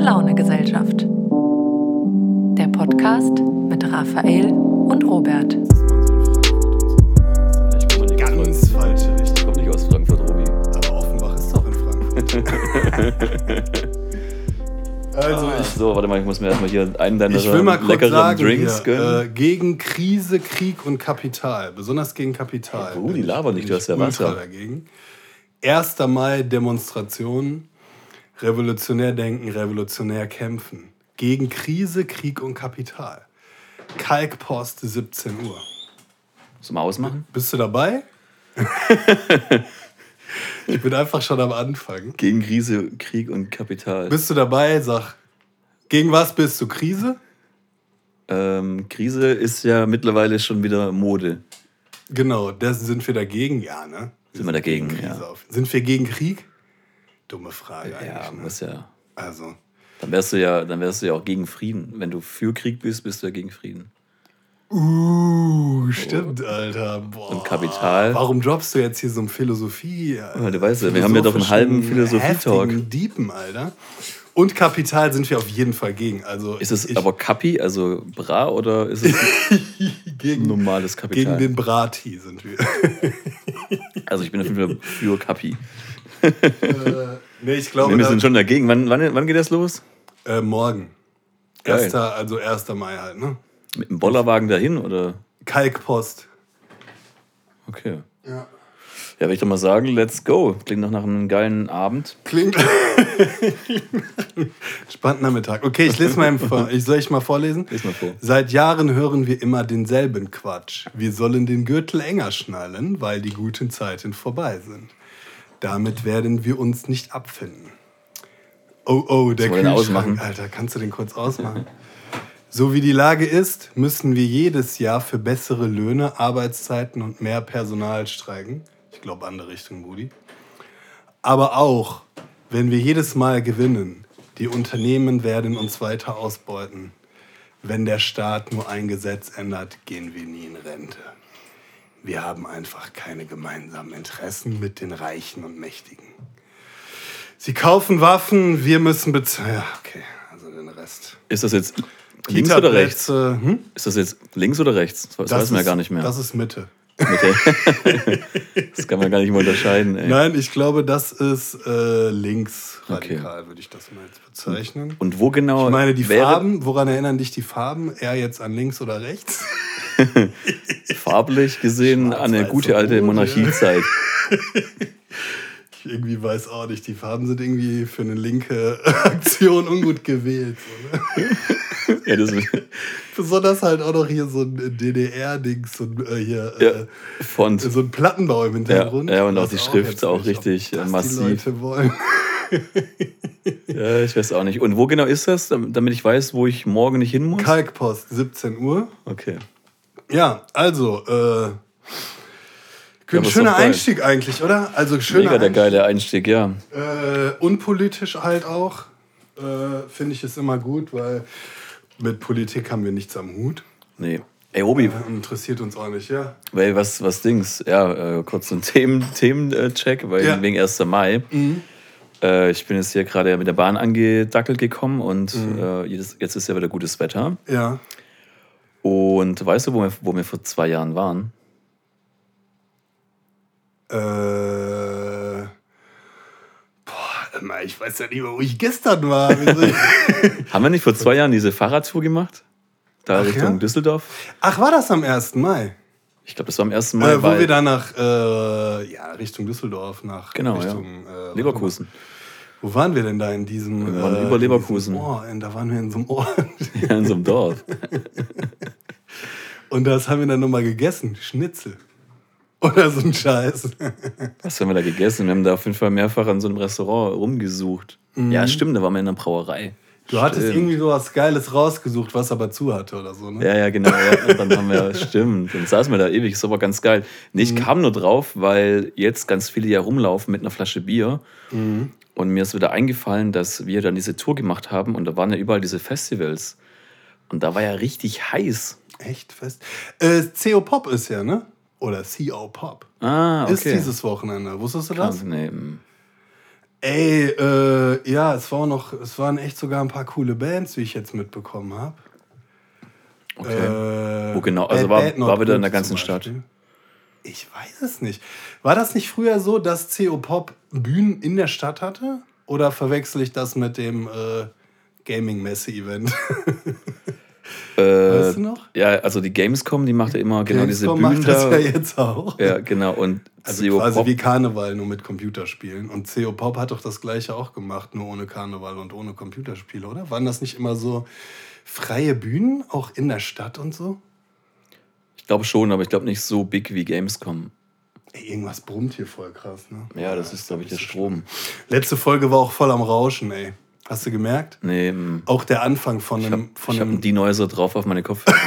Gute Laune Gesellschaft. Der Podcast mit Raphael und Robert. Ganz falsche. Richtung. Ich komme nicht aus Frankfurt, Robi. Aber Offenbach ist doch in Frankfurt. also ich, So, warte mal, ich muss mir erstmal hier einen deiner ich will mal kurz leckeren sagen, Drinks hier, gönnen. äh, gegen Krise, Krieg und Kapital, besonders gegen Kapital. Oh, die labern nicht, du hast ja Wasser. dagegen. 1. Mai Demonstrationen, revolutionär denken, revolutionär kämpfen. Gegen Krise, Krieg und Kapital. Kalkpost 17 Uhr. Zum Ausmachen? Bist du dabei? ich bin einfach schon am Anfang. Gegen Krise, Krieg und Kapital. Bist du dabei? Sag, gegen was bist du? Krise? Ähm, Krise ist ja mittlerweile schon wieder Mode. Genau, das sind wir dagegen? Ja, ne? Sind wir dagegen, ja. auf. Sind wir gegen Krieg? Dumme Frage Ja, eigentlich. Ne? muss ja. Also, Dann wärst du ja, dann wärst du ja auch gegen Frieden. Wenn du für Krieg bist, bist du ja gegen Frieden. uh, stimmt, Alter. Boah. Und Kapital? Warum droppst du jetzt hier so ein Philosophie? Ja, du weißt ja, wir haben ja doch einen halben Philosophie-Talk. Diepen, Alter. Und Kapital sind wir auf jeden Fall gegen. Also Ist es ich, aber Kapi, also Bra, oder ist es gegen, normales Kapital? gegen den Brati sind wir. also ich bin auf jeden Fall für Kapi. Nee, ich glaube, Nee, wir sind schon dagegen. Wann, wann, wann geht das los? äh, morgen. Geil. Erster, also 1. Mai halt, ne? Mit dem Bollerwagen dahin oder? Kalkpost. Okay. Ja. Ja, will ich doch mal sagen, let's go. Klingt doch nach einem geilen Abend. Klingt. Spannender Nachmittag. Okay, ich lese mal im vor. Ich soll ich mal vorlesen? Lies mal vor. Seit Jahren hören wir immer denselben Quatsch. Wir sollen den Gürtel enger schnallen, weil die guten Zeiten vorbei sind. Damit werden wir uns nicht abfinden. Oh, oh, der Kühlschrank. ausmachen? Alter, kannst du den kurz ausmachen? So wie die Lage ist, müssen wir jedes Jahr für bessere Löhne, Arbeitszeiten und mehr Personal streiken. Ich glaube, andere Richtung, Budi. Aber auch, wenn wir jedes Mal gewinnen, die Unternehmen werden uns weiter ausbeuten. Wenn der Staat nur ein Gesetz ändert, gehen wir nie in Rente. Wir haben einfach keine gemeinsamen Interessen mit den Reichen und Mächtigen. Sie kaufen Waffen, wir müssen bezahlen. Ja, okay, also den Rest. Ist das jetzt links oder rechts? Hm? Ist das jetzt links oder rechts? Das, weiß man ja gar nicht mehr. Das ist Mitte. Das kann man gar nicht mehr unterscheiden. Ey. Nein, ich glaube, das ist äh, links radikal, würde ich das mal jetzt bezeichnen. Und wo genau? Ich meine, die Farben, woran erinnern dich die Farben? Eher jetzt an links oder rechts? Farblich gesehen an eine gute alte Monarchiezeit. Ich irgendwie weiß auch nicht. Die Farben sind irgendwie für eine linke Aktion ungut gewählt. So, ne? Ja, Besonders halt auch noch hier so ein DDR-Dings, so ein, äh, hier, ja, äh, Font. so ein Plattenbau im Hintergrund. Ja, ja, und auch die Schrift auch richtig, ob äh, massiv. Die Leute wollen. Ja, ich weiß auch nicht. Und wo genau ist das, dam- damit ich weiß, wo ich morgen nicht hin muss? Kalkpost, 17 Uhr. Okay. Ja, also, äh, aber ist schöner. Einstieg eigentlich, oder? Also schöner Mega der Einstieg. geile Einstieg, ja. Äh, unpolitisch halt auch. Äh, Finde ich es immer gut, weil mit Politik haben wir nichts am Hut. Nee. Ey, Obi, Äh, interessiert uns auch nicht, ja. weil was, was Dings? Ja, äh, kurz ein Themen, Themencheck, weil Ja. Mhm. wegen 1. Mai. Äh, ich bin jetzt hier gerade mit der Bahn angedackelt gekommen und Mhm. äh, jetzt, jetzt ist ja wieder gutes Wetter. Ja. Und weißt du, wo wir, wo wir vor zwei Jahren waren? Äh, ich weiß ja nicht mehr, wo ich gestern war. Haben wir nicht vor zwei Jahren diese Fahrradtour gemacht? Da Ach Richtung ja? Düsseldorf? Ach, war das am 1. Mai? Ich glaube, das war am ersten Mal. Äh, wo wir dann nach, äh, ja, Richtung Düsseldorf, nach Genau, Richtung, ja. äh, Leverkusen. Wo waren wir denn da in diesem? Wir waren äh, über in Leverkusen. Ort? da waren wir in so einem Ort. Ja, in so einem Dorf. Und das haben wir dann nochmal gegessen. Schnitzel. Oder so ein Scheiß. Was haben wir da gegessen? Wir haben da auf jeden Fall mehrfach an so einem Restaurant rumgesucht. Ja, stimmt, da waren wir in einer Brauerei. Mhm. Du hattest Stimmt. irgendwie so was Geiles rausgesucht, was aber zu hatte oder so, ne? Ja, ja, genau. Ja. Und dann haben wir, stimmt. Dann saßen wir da ewig, ist aber ganz geil. Nee, Mhm. ich kam nur drauf, weil jetzt ganz viele ja rumlaufen mit einer Flasche Bier. Mhm. Und mir ist wieder eingefallen, dass wir dann diese Tour gemacht haben und da waren ja überall diese Festivals. Und da war ja richtig heiß. Echt fest. Äh, CO Pop ist ja, ne? Oder CO Pop. Ah, okay. Ist dieses Wochenende. Wusstest du das? Nee, mm. Ey, äh, ja, es war noch, es waren echt sogar ein paar coole Bands, wie ich jetzt mitbekommen habe. Okay. Äh, Wo genau? Also war- war wieder in der ganzen Stadt? Ich weiß es nicht. War das nicht früher so, dass CO Pop Bühnen in der Stadt hatte? Oder verwechsel ich das mit dem äh, Gaming-Messe-Event? Äh, Weißt du noch? Ja, also die Gamescom, die macht ja immer genau diese Gamescom Bühnen macht das da. ja jetzt auch. Ja, genau. Und Also CO quasi Pop, wie Karneval, nur mit Computerspielen. Und CO Pop hat doch das gleiche auch gemacht, nur ohne Karneval und ohne Computerspiele, oder? Waren das nicht immer so freie Bühnen, auch in der Stadt und so? ich glaube schon, aber ich glaube nicht so big wie Gamescom. Ey, irgendwas brummt hier voll krass, ne? Ja, das ist, glaube ich, der Strom. Letzte Folge war auch voll am Rauschen, ey. Hast du gemerkt? Nee, mm. Auch der Anfang von ich einem. habe von hab einem einen Denoiser drauf auf meine Kopfhörer.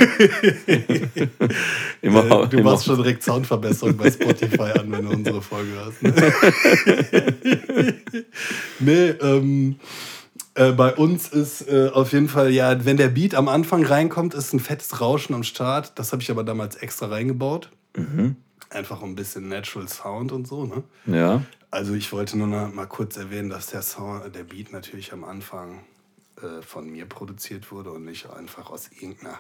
immer, äh, du immer. machst schon direkt Soundverbesserung bei Spotify an, wenn du unsere Folge hast. Ne? nee, ähm, äh, bei uns ist äh, auf jeden Fall, ja, wenn der Beat am Anfang reinkommt, ist ein fettes Rauschen am Start. Das habe ich aber damals extra reingebaut. Mhm. Einfach ein bisschen Natural Sound und so, ne? Ja. Also ich wollte nur noch mal kurz erwähnen, dass der, Sound, der Beat natürlich am Anfang äh, von mir produziert wurde und nicht einfach aus irgendeiner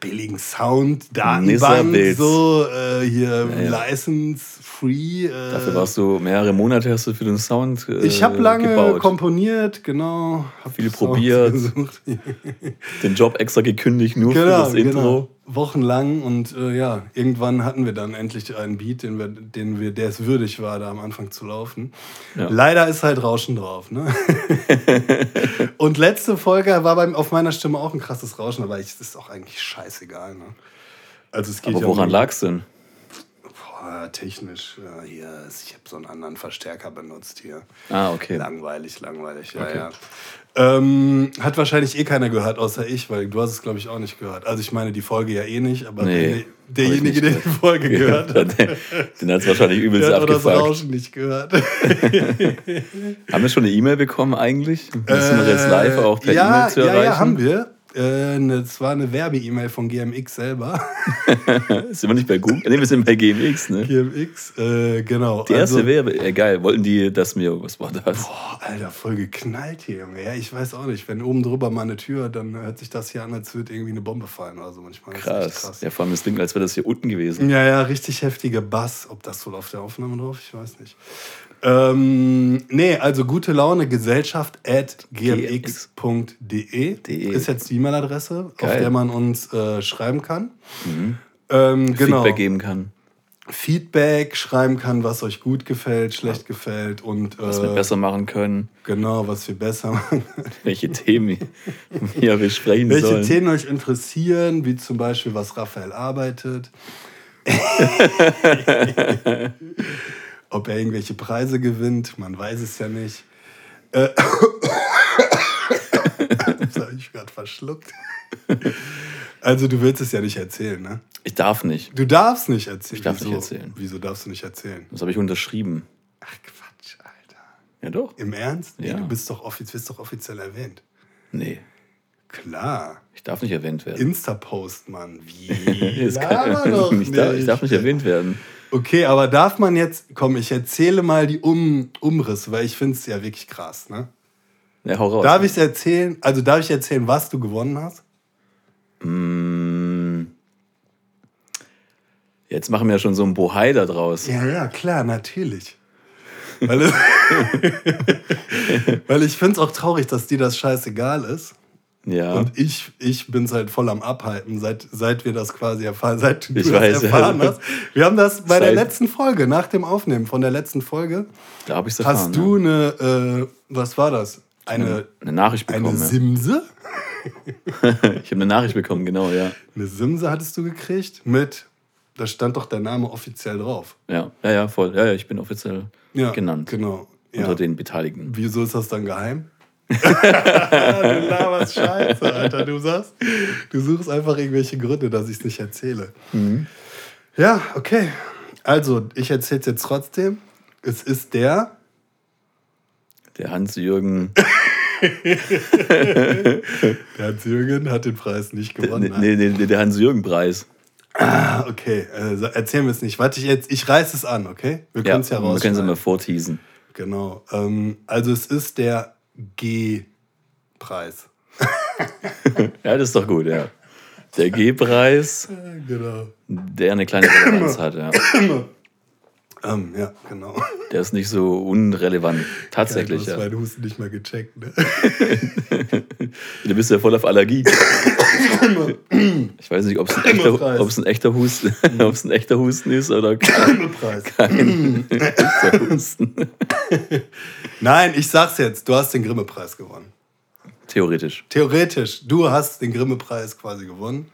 billigen Sound-Datenbank, Nisserbild. so äh, hier ja. license-free. Äh, Dafür warst du mehrere Monate hast du für den Sound äh, ich habe lange gebaut. komponiert, genau. Hab Viel probiert. gesucht. den Job extra gekündigt, nur für Genau, das Intro. Wochenlang und äh, ja, irgendwann hatten wir dann endlich einen Beat, den wir, den wir, der es würdig war, da am Anfang zu laufen. Ja. Leider ist halt Rauschen drauf, ne? und letzte Folge war beim, auf meiner Stimme auch ein krasses Rauschen, aber es ist auch eigentlich scheißegal, ne? Also es geht Aber ja woran um- lag's denn? Boah, technisch, ja, hier, ich habe so einen anderen Verstärker benutzt hier. Ah, okay. Langweilig, langweilig, ja, Okay. ja. Ähm, hat wahrscheinlich eh keiner gehört, außer ich, weil du hast es, glaube ich, auch nicht gehört. Also ich meine die Folge ja eh nicht, aber Nee, der, derjenige, der die Folge gehört hat, den hat es wahrscheinlich übelst der hat auch das abgefuckt. Rauschen nicht gehört. Haben wir schon eine E-Mail bekommen eigentlich? Müssen wir jetzt live auch per Äh, ja, E-Mail zu ja, erreichen? ja, haben wir. Äh, ne, war eine Werbe-E-Mail von GMX selber. Sind wir nicht bei Google? Nee, wir sind bei GMX, ne? GMX, äh, genau. Die erste Also- Werbe, äh, geil. Wollten die, dass mir, was war das? Boah, Alter, voll geknallt hier, Junge. Ja, ich weiß auch nicht. Wenn oben drüber mal eine Tür, dann hört sich das hier an, als würde irgendwie eine Bombe fallen oder so. Manchmal ist das echt Krass. Ja, vor allem das klingt, als wäre das hier unten gewesen. Ja, ja, richtig heftiger Bass. Ob das wohl auf der Aufnahme drauf? Ich weiß nicht. Ähm, nee, also gute Laune Gesellschaft at gmx.de De. ist jetzt die E-Mail-Adresse, auf der man uns äh, schreiben kann. Ähm, genau. Feedback geben kann. Feedback schreiben kann, was euch gut gefällt, schlecht gefällt und Was wir äh, besser machen können. genau, was wir besser machen. Welche Themen wir besprechen Welche sollen. Themen euch interessieren, wie zum Beispiel, was Raphael arbeitet. Ob er irgendwelche Preise gewinnt, man weiß es ja nicht. Äh, das habe ich gerade verschluckt. Also, du willst es ja nicht erzählen, ne? Ich darf nicht. Du darfst nicht erzählen. Ich darf Wieso? nicht erzählen. Wieso darfst du nicht erzählen? Das habe ich unterschrieben. Ach, Quatsch, Alter. Ja, doch. Im Ernst? Nee, Ja. du bist doch, offiz bist doch offiziell erwähnt. Nee, Klar. ich darf nicht erwähnt werden. Insta-Post, Mann. Wie? Das kann- doch ich, darf, ich darf nicht erwähnt werden. Okay, aber darf man jetzt, komm, ich erzähle mal die um Umrisse, weil ich finde es ja wirklich krass, ne? Ja, hau raus. Darf ich erzählen, also darf ich erzählen, was du gewonnen hast? Mm. Jetzt machen wir ja schon so einen Bohai da draus. Ja, ja, klar, natürlich. Weil, weil ich finde es auch traurig, dass dir das scheißegal ist. Ja. Und ich, ich bin es halt voll am Abhalten, seit, seit wir das quasi erfahren, seit du Ich das weiß, ja. erfahren hast. Wir haben das bei der letzten Folge, nach dem Aufnehmen von der letzten Folge, da habe ich es erfahren. hast du eine, äh, was war das? Eine, ja. eine Nachricht eine bekommen. Simse? ja. Ich habe eine Nachricht bekommen, genau, ja. Eine Simse hattest du gekriegt mit, da stand doch der Name offiziell drauf. Ja, ja, ja, voll. Ja, ja, ich bin offiziell Ja, genannt. Genau. Ja. Unter den Beteiligten. Wieso ist das dann geheim? Du laberst Scheiße, Alter. Du sagst, du suchst einfach irgendwelche Gründe, dass ich es nicht erzähle. Mhm. Ja, okay. Also, ich erzähle es jetzt trotzdem. Es ist der. Der Hans-Jürgen. Der Hans-Jürgen hat den Preis nicht gewonnen. Nee, nee, nee, der Hans-Jürgen-Preis. Ah, okay. Also, erzählen wir es nicht. Warte, ich, jetzt, ich reiß es an, okay? Wir Ja, können es ja wir können es rausschneiden. mal vorteasen. Genau. Ähm, also es ist der G-Preis. Ja, das ist doch gut, ja. Der G-Preis, Genau. der eine kleine Relevanz hat, ja. Ähm, ja, genau. Der ist nicht so unrelevant. Tatsächlich, Du hast ja. meinen Husten nicht mal gecheckt, ne? Du bist ja voll auf Allergie. Ich weiß nicht, ob es ein, ein echter Husten, ob es ein echter Husten ist oder kein Preis. echter Husten. Nein, ich sag's jetzt, du hast den Grimme-Preis gewonnen. Theoretisch. Theoretisch, du hast den Grimme-Preis quasi gewonnen.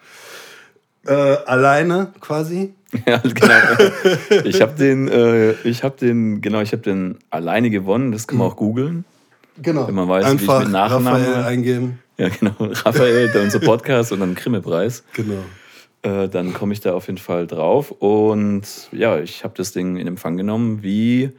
Äh, alleine quasi. Ja, genau. Ich habe den, äh, ich habe den, genau, ich habe den alleine gewonnen. Das kann man auch googeln. Genau. Wenn man weiß, wie ich Einfach mit Nachnamen- Raphael eingeben. Ja, genau. Raphael, unser Podcast und dann Grimme-Preis. Genau. Äh, dann komme ich da auf jeden Fall drauf. Und ja, ich habe das Ding in Empfang genommen, wie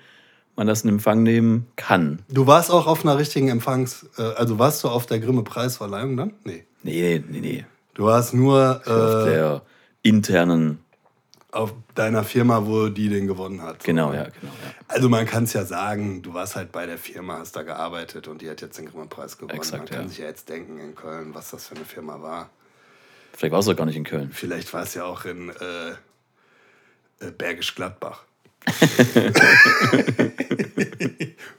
man das in Empfang nehmen kann. Du warst auch auf einer richtigen Empfangs... Äh, also warst du auf der Grimme-Preisverleihung dann? Nee. Nee, nee, nee. Du warst nur Auf äh, der internen, auf deiner Firma, wo die den gewonnen hat. genau, ja, genau. Ja. Also man kann es ja sagen, du warst halt bei der Firma, hast da gearbeitet und die hat jetzt den Grimme-Preis gewonnen. Exakt, man kann ja. sich ja jetzt denken in Köln, was das für eine Firma war. Vielleicht war es auch gar nicht in Köln. Vielleicht war es ja auch in äh, äh, Bergisch Gladbach.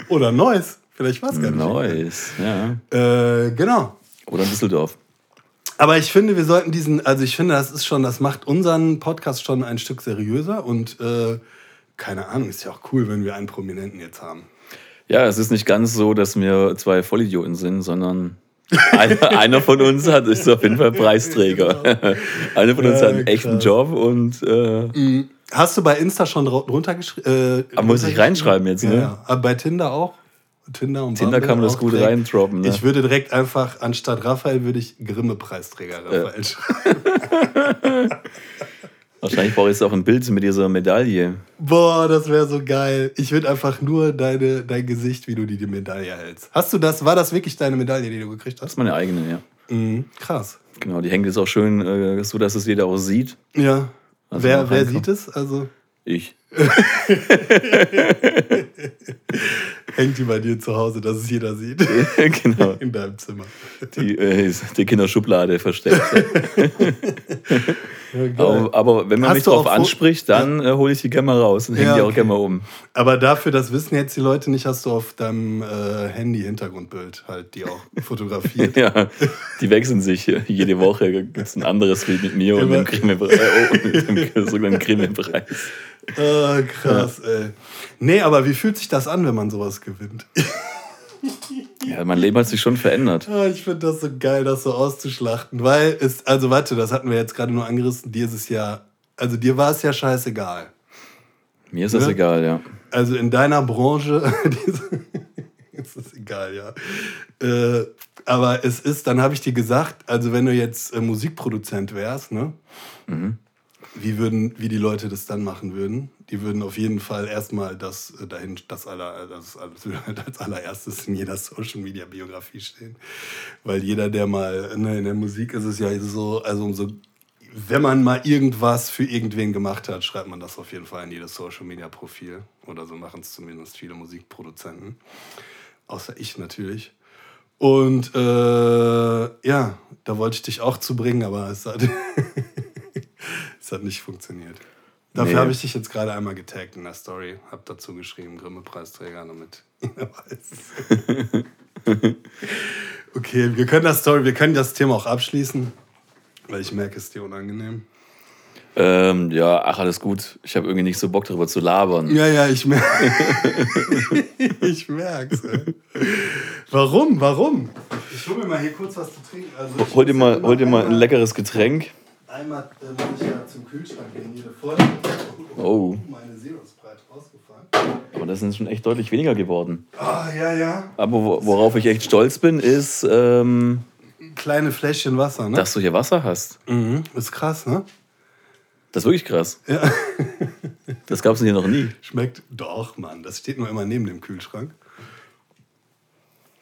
Oder Neuss. Vielleicht war es gar nicht. Neues, ja. Äh, genau. Oder in Düsseldorf. Aber ich finde, wir sollten diesen, also ich finde, das ist schon, das macht unseren Podcast schon ein Stück seriöser und äh, keine Ahnung, ist ja auch cool, wenn wir einen Prominenten jetzt haben. Ja, es ist nicht ganz so, dass wir zwei Vollidioten sind, sondern einer, einer von uns hat ist auf jeden Fall Preisträger. einer von uns hat einen Ja, echten krass. Job und äh, Hast du bei Insta schon drau- drunter geschrieben? Äh, Aber muss ich reinschreiben jetzt, ja, ne? Ja. Aber bei Tinder auch? Tinder und Tinder kann man das gut direkt. reindroppen. Ne? Ich würde direkt einfach, anstatt Raphael, würde ich Grimme-Preisträger Raphael schreiben. Wahrscheinlich brauche ich jetzt auch ein Bild mit dieser Medaille. Boah, das wäre so geil. Ich würde einfach nur deine, dein Gesicht, wie du die, die Medaille hältst. Hast du das, war das wirklich deine Medaille, die du gekriegt Das hast? ist meine eigene, ja. Mhm, krass. Genau, die hängt jetzt auch schön äh, so, dass es jeder auch sieht. Ja. Also wer wer sieht es? Also Ich. hängt die bei dir zu Hause, dass es jeder sieht. genau. In deinem Zimmer. Die, äh, ist die Kinderschublade versteckt. Ja, aber, aber wenn man Hast mich Fo- anspricht, dann äh, hole ich die gerne mal raus und hänge Ja, die auch okay. gerne mal um. Aber dafür, das wissen jetzt die Leute nicht, hast du auf deinem äh, Handy Hintergrundbild halt die auch fotografiert. Ja, die wechseln sich. Jede Woche gibt es ein anderes Bild mit mir und Immer. dem Grimme-Preis. Äh, oh, mit dem sogenannten Grimme-Preis. Ah, krass, ey. Nee, aber wie fühlt sich das an, wenn man sowas gewinnt? Ja, mein Leben hat sich schon verändert. Ah, ich finde das so geil, das so auszuschlachten. Weil es, also warte, das hatten wir jetzt gerade nur angerissen, dir ist es ja, also dir war es ja scheißegal. Mir ist das Ne? egal, ja. Also in deiner Branche ist es egal, ja. Äh, aber es ist, dann habe ich dir gesagt, also wenn du jetzt äh, Musikproduzent wärst, ne? Wie würden, wie die Leute das dann machen würden? Die würden auf jeden Fall erstmal das äh, dahin, das aller, das, als allererstes in jeder Social Media Biografie stehen. Weil jeder, der mal, ne, in der Musik ist es ja so, also umso wenn man mal irgendwas für irgendwen gemacht hat, schreibt man das auf jeden Fall in jedes Social Media Profil. Oder so machen es zumindest viele Musikproduzenten. Außer ich natürlich. Und äh, ja, da wollte ich dich auch zu bringen, aber es hat, es hat nicht funktioniert. Dafür Nee. habe ich dich jetzt gerade einmal getaggt in der Story. Hab dazu geschrieben, Grimme-Preisträger, damit er weiß. okay, wir können das Story, wir können das Thema auch abschließen, weil ich merke, es ist dir unangenehm. Ähm, ja, ach, alles gut. Ich habe irgendwie nicht so Bock darüber zu labern. Ja, ja, ich merke. ich merk's. ey. Warum? Warum? Ich hol mir mal hier kurz was zu trinken. Also Hol dir mal, hol dir mal ein leckeres Getränk. Einmal äh, muss ich ja zum Kühlschrank gehen. Jede Folge. Oh. Meine Zero Sprite rausgefallen. Aber das sind schon echt deutlich weniger geworden. Ah, ja, ja. Aber wo- worauf ich echt stolz bin, ist, ähm, Kleine Fläschchen Wasser, ne? dass du hier Wasser hast. mhm. Ist krass, ne? Das ist wirklich krass. Ja. Das gab es hier noch nie. Schmeckt doch, Mann. Das steht nur immer neben dem Kühlschrank.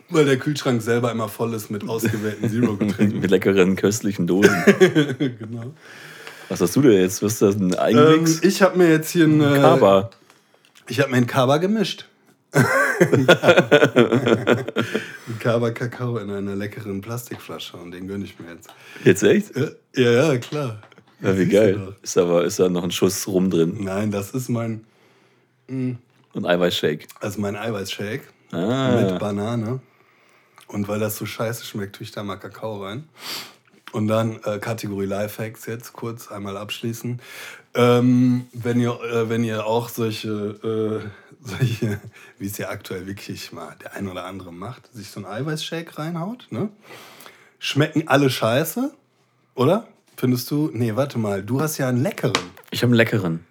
Weil der Kühlschrank selber immer voll ist mit ausgewählten Zero-Getränken. Mit leckeren, köstlichen Dosen. genau. Was hast du denn jetzt? Was ist das, ein Ähm, Eigenmix? ich habe mir jetzt hier einen. Äh, Kaba. Ich habe mir einen Kaba gemischt. Ein Kaba Kakao in einer leckeren Plastikflasche und den gönne ich mir jetzt. Jetzt echt? Ja, ja, klar. Ja, wie geil. Ist aber ist da noch ein Schuss rum drin. Nein, das ist mein, Und Eiweißshake. also mein Eiweißshake Ah. mit Banane. Und weil das so scheiße schmeckt, tue ich da mal Kakao rein. Und dann äh, Kategorie Lifehacks jetzt kurz einmal abschließen. Ähm, wenn, ihr, äh, wenn ihr auch solche, äh, solche, wie es ja aktuell wirklich mal der ein oder andere macht, sich so einen Eiweißshake reinhaut, ne? schmecken alle scheiße, oder? Findest du? Nee, warte mal, du hast ja einen leckeren. Ich habe einen leckeren.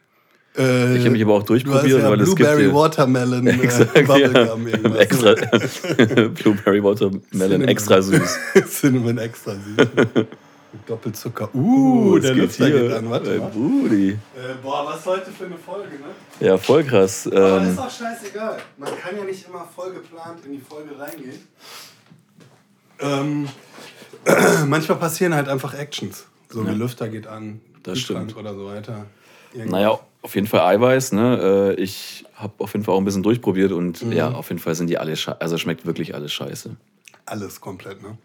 Äh, Ich habe mich aber auch hast durchprobiert, ja weil es gibt Blueberry Watermelon äh, Exakt, ja. Bubblegum irgendwas. extra Blueberry Watermelon Cinnamon. extra süß. Cinnamon extra süß. Doppelzucker. Uh, es der geht Lüfter hier. geht an. Warte mal. Äh, boah, was heute für eine Folge, ne? Ja, voll krass. Aber Ähm, ist auch scheißegal. Man kann ja nicht immer voll geplant in die Folge reingehen. Ähm, manchmal passieren halt einfach Actions. So wie Lüfter geht an, Das Kühlschrank stimmt. oder so weiter. Irgendwas. naja, auf jeden Fall Eiweiß. Ne? Äh, Ich habe auf jeden Fall auch ein bisschen durchprobiert und Mhm. ja, auf jeden Fall sind die alle scheiße. Also schmeckt wirklich alles scheiße. Alles komplett, ne?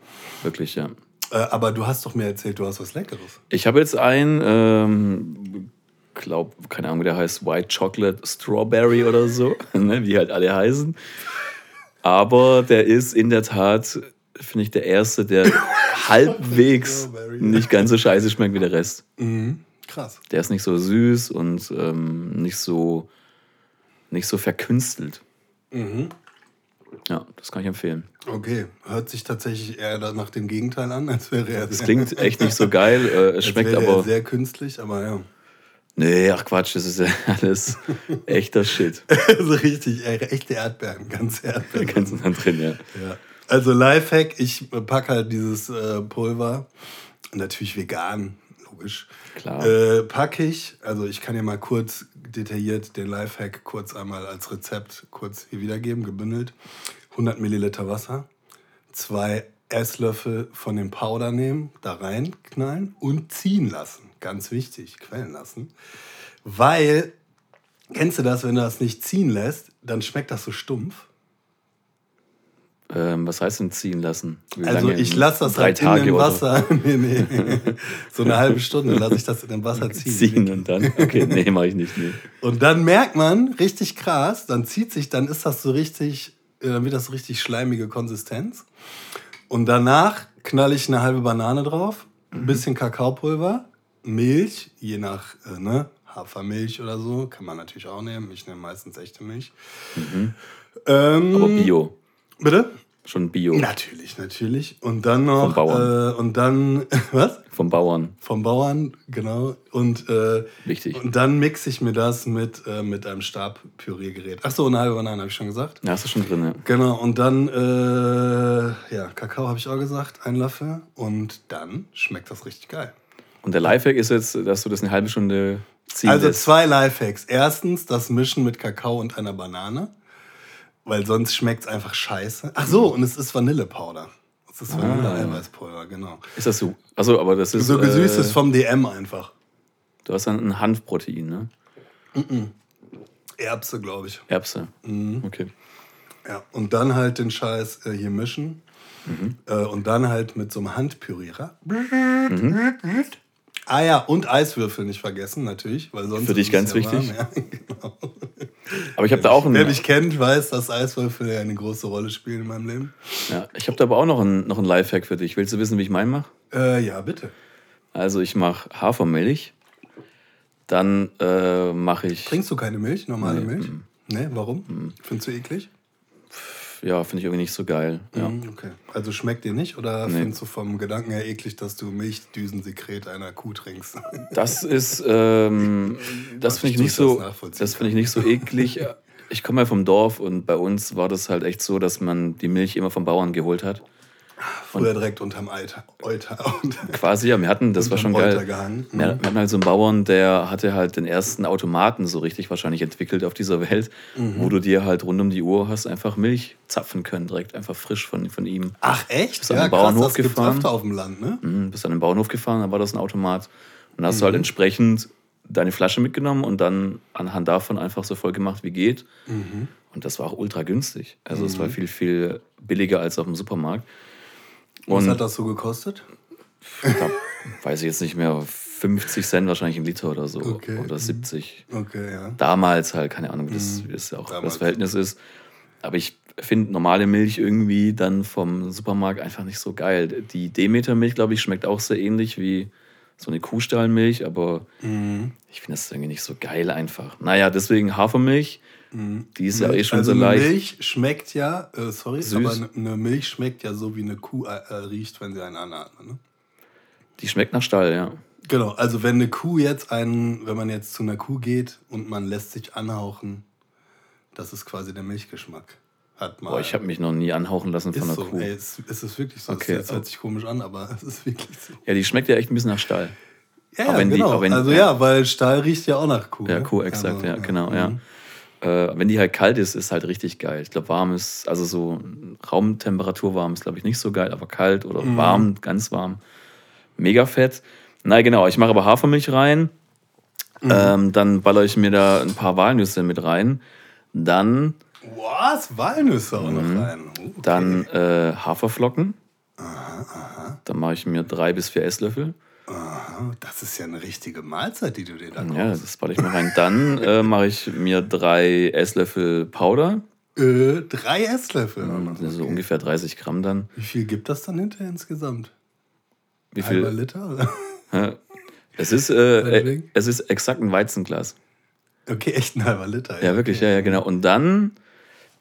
Wirklich, ja. Äh, aber du hast doch mir erzählt, du hast was Leckeres. Ich habe jetzt einen, ähm, glaub, keine Ahnung, wie der heißt, White Chocolate Strawberry oder so, ne, wie halt alle heißen. Aber der ist in der Tat, finde ich, der erste, der halbwegs nicht ganz so scheiße schmeckt wie der Rest. Mhm. Krass. Der ist nicht so süß und ähm, nicht so nicht so verkünstelt. Mhm. Ja, das kann ich empfehlen. Okay, hört sich tatsächlich eher nach dem Gegenteil an, als wäre er sehr, klingt echt nicht so geil. Äh, es schmeckt er aber. sehr künstlich, aber ja. Nee, ach Quatsch, das ist ja alles echter Shit. so richtig, äh, echte Erdbeeren, ganz Erdbeeren. Ganz nah drin, ja. Ja. Also Lifehack, ich packe halt dieses äh, Pulver, natürlich vegan, logisch. Klar. Äh, packe ich, also ich kann dir mal kurz detailliert den Lifehack kurz einmal als Rezept kurz hier wiedergeben, gebündelt. 100 Milliliter Wasser, zwei Esslöffel von dem Powder nehmen, da reinknallen und ziehen lassen. Ganz wichtig, quellen lassen. Weil, kennst du das, wenn du das nicht ziehen lässt, dann schmeckt das so stumpf. Ähm, was heißt denn ziehen lassen? Wie Also ich lasse das Drei halt Tage in dem? Wasser. nee, nee. So eine halbe Stunde lasse ich das in dem Wasser ziehen. Ziehen und dann. Okay, nee, mache ich nicht. Nee. Und dann merkt man, richtig krass, dann zieht sich, dann ist das so richtig, äh, dann wird das so richtig schleimige Konsistenz. Und danach knall ich eine halbe Banane drauf, ein bisschen Kakaopulver, Milch, je nach äh, ne, Hafermilch oder so, kann man natürlich auch nehmen. Ich nehme meistens echte Milch. Ähm, Aber Bio. Bitte? Schon Bio. Natürlich, natürlich. Und dann noch. Vom Bauern. Äh, und dann, was? Vom Bauern. Vom Bauern, genau. Und, äh, Wichtig. und dann mixe ich mir das mit, äh, mit einem Stabpüriergerät. Ach so, eine halbe Banane habe ich schon gesagt. Ja, hast du schon drin, ja. Genau, und dann, äh, ja, Kakao habe ich auch gesagt, ein Löffel. Und dann schmeckt das richtig geil. Und der Lifehack ist jetzt, dass du das eine halbe Stunde ziehen Also lässt. zwei Lifehacks. Erstens das Mischen mit Kakao und einer Banane. Weil sonst schmeckt es einfach scheiße. Ach so, und es ist Vanillepowder. Es ist Vanille-Eiweißpulver, genau. Ist das so? Achso, aber das ist. So gesüßtes Äh, vom DM einfach. du hast dann ein Hanfprotein, ne? Erbse, glaube ich. Erbse. Mhm. Okay. Ja, und dann halt den Scheiß äh, hier mischen. Mhm. Äh, und dann halt mit so einem Handpürierer. Ah ja, und Eiswürfel nicht vergessen, natürlich. Weil sonst Für dich ganz ja wichtig. ja, genau. Aber ich habe da auch Wer einen. mich kennt, weiß, dass Eiswürfel eine große Rolle spielen in meinem Leben. Ja, ich habe da aber auch noch einen, noch einen Lifehack für dich. Willst du wissen, wie ich meinen mache? Äh, ja, bitte. Also ich mache Hafermilch. Dann äh, mache ich. Trinkst du keine Milch, normale Nee, Milch? Nee, warum? Findest du eklig? Ja, finde ich irgendwie nicht so geil. Ja. Mhm, Okay. Also schmeckt dir nicht oder Nee. findest du vom Gedanken her eklig, dass du Milchdüsensekret einer Kuh trinkst? Das ist, ähm, das finde ich Ich nicht so, das finde ich nicht so eklig. Ich komme ja vom Dorf und bei uns war das halt echt so, dass man die Milch immer vom Bauern geholt hat. Früher direkt unterm Alter. Euter, Quasi, ja, wir hatten, das war schon geil. Gehangen. Wir, hatten halt so einen Bauern, der hatte halt den ersten Automaten so richtig wahrscheinlich entwickelt auf dieser Welt, Mhm. wo du dir halt rund um die Uhr hast einfach Milch zapfen können, direkt einfach frisch von, von ihm. Ach echt? Bist an den Bauernhof das gibt's gefahren? auf dem Land, ne? Mhm, bist an den Bauernhof gefahren, da war das ein Automat. Und Mhm. hast du halt entsprechend deine Flasche mitgenommen und dann anhand davon einfach so voll gemacht, wie geht. Und das war auch ultra günstig. Also es war viel, viel billiger als auf dem Supermarkt. Was Und hat das so gekostet? da weiß ich jetzt nicht mehr, 50 Cent wahrscheinlich ein Liter oder so. Okay. Oder 70. Okay, ja. Damals halt, keine Ahnung, wie das, wie das ja auch Mhm. Damals. das Verhältnis ist. Aber ich finde normale Milch irgendwie dann vom Supermarkt einfach nicht so geil. Die Demeter-Milch, glaube ich, schmeckt auch sehr ähnlich wie so eine Kuhstallmilch, aber Mhm. ich finde das irgendwie nicht so geil einfach. Naja, deswegen Hafermilch, die ist ja eh schon also so eine leicht. Milch schmeckt ja, äh, sorry, Süß. aber eine- Milch schmeckt ja so, wie eine Kuh äh, riecht, wenn sie einen anatmet. Ne? Die schmeckt nach Stall, ja. Genau, also wenn eine Kuh jetzt einen, wenn man jetzt zu einer Kuh geht und man lässt sich anhauchen, das ist quasi der Milchgeschmack. Hat mal. Boah, ich habe mich noch nie anhauchen lassen von einer so, Kuh. ey, es, es ist wirklich so. Okay. Es, es hört sich komisch an, aber es ist wirklich so. Ja, die schmeckt ja echt ein bisschen nach Stall. Ja, ja, wenn die- genau. auch wenn- also ja. ja, weil Stall riecht ja auch nach Kuh. Ja, ne? Kuh, exakt, Also, ja, genau, ja. Mhm. Äh, wenn die halt kalt ist, ist halt richtig geil. Ich glaube, warm ist, also so Raumtemperatur warm ist, glaube ich, nicht so geil, aber kalt oder Mhm. warm, ganz warm, mega fett. Na genau, ich mache aber Hafermilch rein, Mhm. ähm, dann baller ich mir da ein paar Walnüsse mit rein, dann, Was? Walnüsse auch Mhm. noch rein. Oh, okay. dann äh, Haferflocken. Dann mache ich mir drei bis vier Esslöffel. Aha, das ist ja eine richtige Mahlzeit, die du dir da Ja, kaufst. das baller ich mir rein. Dann äh, mache ich mir drei Esslöffel Powder, Äh, drei Esslöffel. noch. so Okay. ungefähr 30 Gramm dann. Wie viel gibt das dann hinterher insgesamt? Wie Halber viel? Liter? Oder? Es ist, äh, äh, es ist exakt ein Weizenglas. Okay, echt ein halber Liter. Ja, wirklich, ja, ja, genau. Und dann,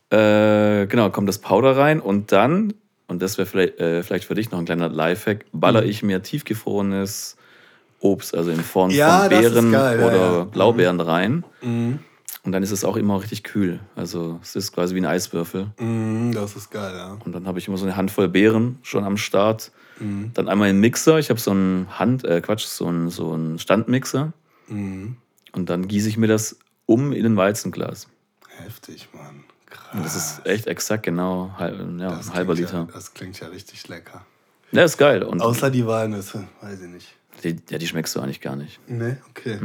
äh, genau, kommt das Powder rein und dann, und das wäre vielleicht, äh, vielleicht für dich noch ein kleiner Lifehack, baller Mhm. ich mir tiefgefrorenes Obst, also in Form Ja, von Beeren geil, ja, oder ja. Blaubeeren rein. Mhm. Und dann ist es auch immer richtig kühl. Also es ist quasi wie ein Eiswürfel. Mhm, das ist geil, ja. Und dann habe ich immer so eine Handvoll Beeren schon am Start. Mhm. Dann einmal einen Mixer. Ich habe so einen Hand, äh, Quatsch, so einen, so einen Standmixer. Mhm. Und dann gieße ich mir das um in ein Weizenglas. Heftig, Mann. Krass. Und das ist echt exakt genau halb, ja, ein halber Liter. Ja, das klingt ja richtig lecker. Ja, ist geil. Und Außer die Walnüsse, weiß ich nicht. Die, ja, die schmeckst du eigentlich gar nicht. Nee, okay.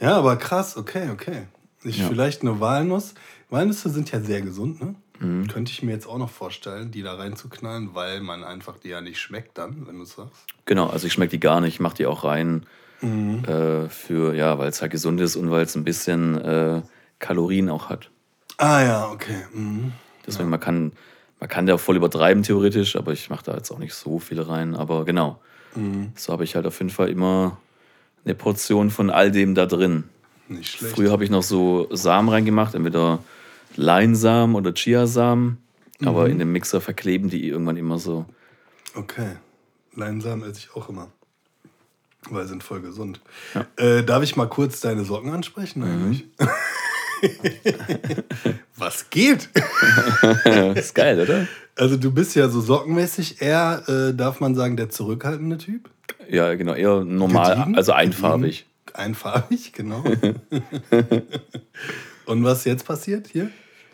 Ja, aber krass, okay, okay. Ich Ja. vielleicht eine Walnuss. Walnüsse sind ja sehr gesund, ne? Mhm. Könnte ich mir jetzt auch noch vorstellen, die da reinzuknallen, weil man einfach die ja nicht schmeckt dann, wenn du es sagst. Genau, also ich schmecke die gar nicht. Ich mache die auch rein Mhm. äh, für, ja, weil es halt gesund ist und weil es ein bisschen äh, Kalorien auch hat. Ah ja, okay. Mhm. Deswegen, man kann, man kann da auch voll übertreiben theoretisch, aber ich mache da jetzt auch nicht so viel rein. Aber genau, Mhm. so habe ich halt auf jeden Fall immer eine Portion von all dem da drin. Nicht schlecht. Früher habe ich noch so Samen reingemacht, entweder Leinsamen oder Chiasamen. Mhm. Aber in dem Mixer verkleben die irgendwann immer so. Okay. Leinsamen esse ich auch immer. Weil sind voll gesund. Ja. Äh, darf ich mal kurz deine Socken ansprechen eigentlich? Was geht? ist geil, oder? Also du bist ja so sockenmäßig eher, äh, darf man sagen, der zurückhaltende Typ. Ja, genau, eher normal, Gediegen? also einfarbig. Einfarbig, genau. Und was jetzt passiert hier?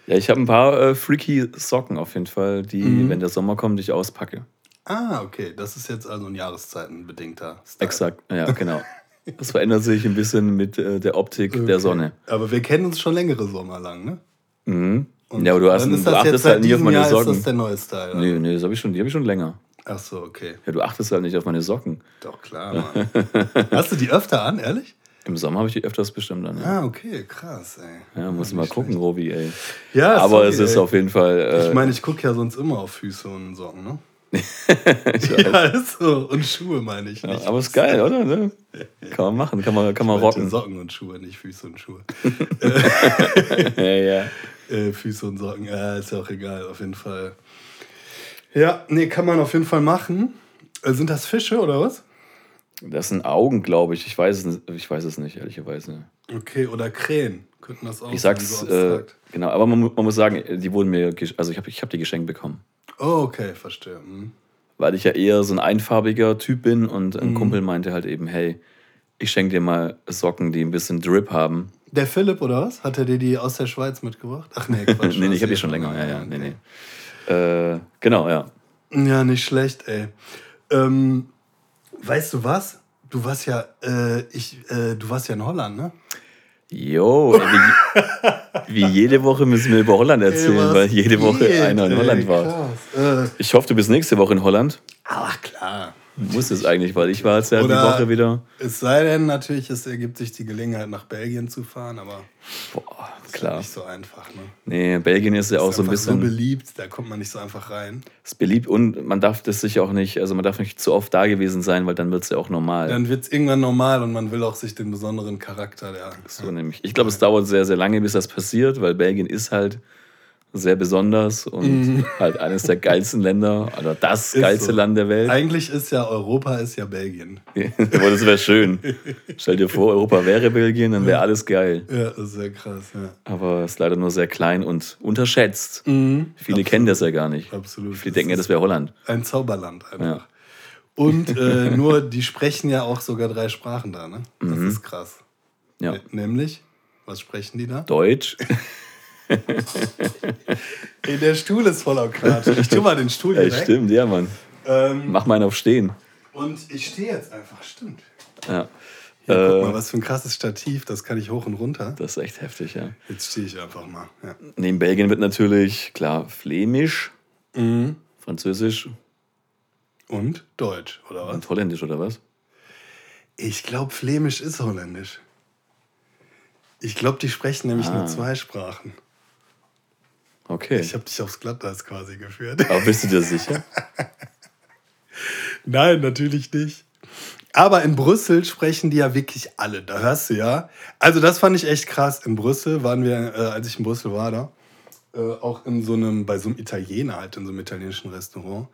Ja, ich habe ein paar äh, freaky Socken auf jeden Fall, die, Mhm. wenn der Sommer kommt, ich auspacke. Ah, okay. Das ist jetzt also ein jahreszeitenbedingter Style. Exakt, ja, genau. Das verändert sich ein bisschen mit äh, der Optik der Okay. Sonne. Aber wir kennen uns schon längere Sommer lang, ne? Mhm. Und ja, aber du, hast, dann du ist achtest halt nie auf meine Jahr ist Socken. das der neue Style. Nee, nee, das hab ich schon, die habe ich schon länger. Ach so, okay. Ja, du achtest halt nicht auf meine Socken. Doch, klar, Mann. Hast du die öfter an, ehrlich? Im Sommer habe ich die öfters bestimmt an. Ja, Ah, okay, krass, ey. ja muss mal gucken, schlecht. Robi, ey. Ja, Aber sorry, es ist ey. auf jeden Fall. Äh, Ich meine, ich gucke ja sonst immer auf Füße und Socken, ne? Ja, ist so. Und Schuhe meine ich Ja, nicht. aber ist geil, oder? Ne? Kann man machen, kann man, kann man rocken. Socken und Schuhe, nicht Füße und Schuhe. Ja, ja. Äh, Füße und Socken, ja, ist ja auch egal, auf jeden Fall. Ja, nee, kann man auf jeden Fall machen. Äh, sind das Fische oder was? Das sind Augen, glaube ich. Ich weiß, es, nicht- ich weiß es nicht, ehrlicherweise. Okay, oder Krähen. Könnten das auch Ich sag's, äh, genau, aber man, man muss sagen, die wurden mir, also ich habe ich hab die geschenkt bekommen. Oh, okay, verstehe. Hm. Weil ich ja eher so ein einfarbiger Typ bin und ein Kumpel meinte halt eben, hey, ich schenke dir mal Socken, die ein bisschen Drip haben. Der Philipp oder was? Hat er dir die aus der Schweiz mitgebracht? Ach nee, Quatsch. nee, nee, ich habe die schon länger, ja, ja, nee, nee. Äh, genau, ja. Ja, nicht schlecht, ey. Ähm, weißt du was? du warst ja, äh, ich, äh, du warst ja in Holland, ne? Jo, wie, wie jede Woche müssen wir über Holland erzählen, Ey, weil jede Woche geht, einer in ey, Holland war. krass. Äh, Ich hoffe, du bist nächste Woche in Holland. ach klar. Muss es eigentlich, weil ich war jetzt ja die Oder- Woche wieder. Es sei denn natürlich, es ergibt sich die Gelegenheit, nach Belgien zu fahren, aber Boah, ist klar. nicht so einfach. Ne? Nee, Belgien ist ja auch ist so ein einfach so bisschen beliebt, da kommt man nicht so einfach rein. ist beliebt und man darf das sicher auch nicht, also man darf nicht zu oft da gewesen sein, weil dann wird es ja auch normal. Dann wird es irgendwann normal und man will auch sich den besonderen Charakter der. so nämlich. Ich glaube, es dauert sehr, sehr lange, bis das passiert, weil Belgien ist halt sehr besonders und halt eines der geilsten Länder, oder das Mhm. Ist geilste so. Land der Welt. Eigentlich ist ja Europa ist ja Belgien. Aber das wäre schön. Stell dir vor, Europa wäre Belgien, dann wäre alles geil. Ja, das ist sehr krass, ja. Aber es ist leider nur sehr klein und unterschätzt. Mhm. Viele kennen das ja gar nicht. Absolut. Viele Das denken ja, das wäre Holland. Ein Zauberland einfach. Ja. Und äh, nur, die sprechen ja auch sogar drei Sprachen da, ne? Das Mhm. ist krass. Ja. Nämlich, was sprechen die da? Deutsch. Ey, der Stuhl ist voller Quatsch. Ich tue mal den Stuhl Ja, direkt. stimmt, ja, Mann. Ähm, Mach meinen auf Stehen. und ich stehe jetzt einfach, stimmt. Ja. Ja, guck Äh, mal, was für ein krasses Stativ, das kann ich hoch und runter. Das ist echt heftig, ja. Jetzt stehe ich einfach mal. Ja. Neben Belgien wird natürlich, klar, Flämisch, Mhm. Französisch Und Deutsch, oder was? und Holländisch, oder was? Ich glaube, Flämisch ist Holländisch. Ich glaube, die sprechen nämlich Ah. nur zwei Sprachen. Okay. Ich habe dich aufs Glatteis quasi geführt. Aber bist du dir sicher? Nein, natürlich nicht. Aber in Brüssel sprechen die ja wirklich alle. Da hörst du ja. Also das fand ich echt krass. In Brüssel waren wir, äh, als ich in Brüssel war, da äh, auch in so einem, bei so einem Italiener halt, in so einem italienischen Restaurant.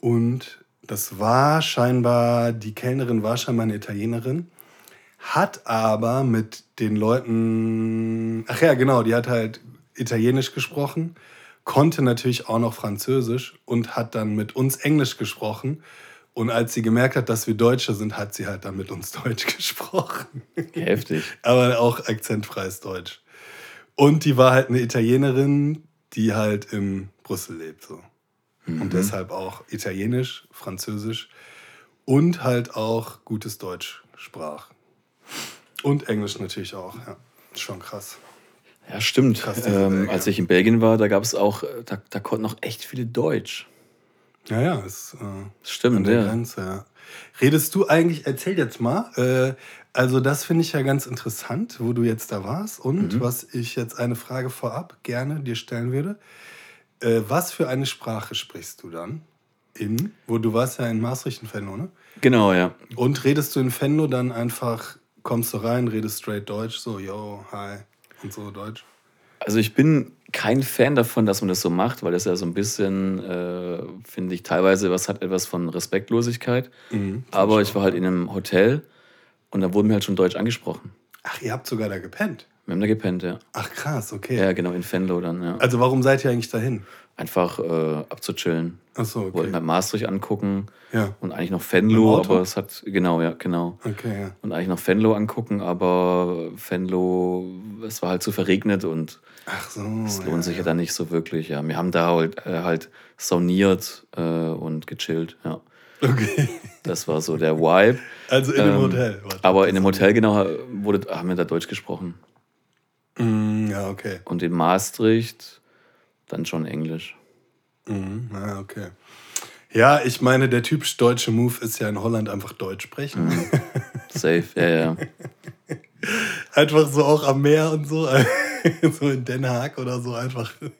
Und das war scheinbar, die Kellnerin war scheinbar eine Italienerin, hat aber mit den Leuten, ach ja, genau, die hat halt Italienisch gesprochen, konnte natürlich auch noch Französisch und hat dann mit uns Englisch gesprochen. Und als sie gemerkt hat, dass wir Deutsche sind, hat sie halt dann mit uns Deutsch gesprochen. Heftig. Aber auch akzentfreies Deutsch. Und die war halt eine Italienerin, die halt in Brüssel lebt. So. Und deshalb auch Italienisch, Französisch und halt auch gutes Deutsch sprach. Und Englisch natürlich auch, ja. Schon krass. Ja, stimmt. Krass, ähm, als ich in Belgien war, da gab es auch, äh, da, da konnten auch echt viele Deutsch. Ja, ja, ist äh, Stimmt, ja. Grenze, ja. Redest du eigentlich, erzähl jetzt mal, äh, also das finde ich ja ganz interessant, wo du jetzt da warst und Mhm. was ich jetzt eine Frage vorab gerne dir stellen würde. Äh, was für eine Sprache sprichst du dann in, wo du warst ja in Maastricht in Venlo, ne? Genau, ja. Und redest du in Venlo dann einfach, kommst du rein, redest straight Deutsch, so, yo, hi und so Deutsch? Also ich bin kein Fan davon, dass man das so macht, weil das ja so ein bisschen, äh, finde ich, teilweise was hat etwas von Respektlosigkeit. Mhm. Aber ich war halt in einem Hotel und da wurden mir halt schon Deutsch angesprochen. Ach, ihr habt sogar da gepennt. Wir haben da gepennt, ja. Ach krass, okay. Ja, genau, in Venlo dann, ja. Also warum seid ihr eigentlich dahin? Einfach äh, abzuchillen. Ach so, okay. Wollten halt Maastricht angucken Ja, und eigentlich noch dem Venlo, aber es hat, genau, ja, genau. okay, ja. Und eigentlich noch Venlo angucken, aber Venlo, es war halt zu verregnet und Ach so. es lohnt sich ja dann nicht so wirklich. Ja, wir haben da halt, äh, halt sauniert äh, und gechillt. Ja, Okay. das war so der Vibe. Also in einem Ähm, Hotel. warte. Aber in dem Hotel genau wurde, haben wir da Deutsch gesprochen. Ja, okay. Und in Maastricht dann schon Englisch. Mhm, ja, okay. Ja, ich meine, der typisch deutsche Move ist ja in Holland einfach Deutsch sprechen. Mhm. Safe, ja, ja. Einfach so auch am Meer und so. so in Den Haag oder so einfach in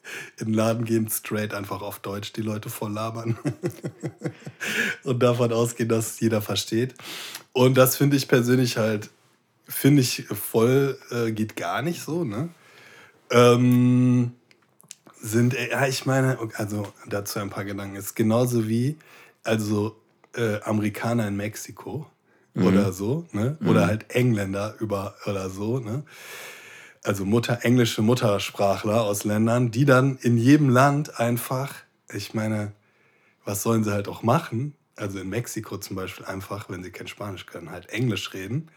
den Laden gehen, straight einfach auf Deutsch die Leute voll labern. und davon ausgehen, dass jeder versteht. Und das finde ich persönlich halt, finde ich voll, äh, geht gar nicht so, ne? Ähm, sind, äh, ja, ich meine, also dazu ein paar Gedanken. Es ist genauso wie, also äh, Amerikaner in Mexiko oder so, ne? Oder halt Engländer über oder so, ne? Also Mutter, englische Muttersprachler aus Ländern, die dann in jedem Land einfach, ich meine, was sollen sie halt auch machen? Also in Mexiko zum Beispiel einfach, wenn sie kein Spanisch können, halt Englisch reden.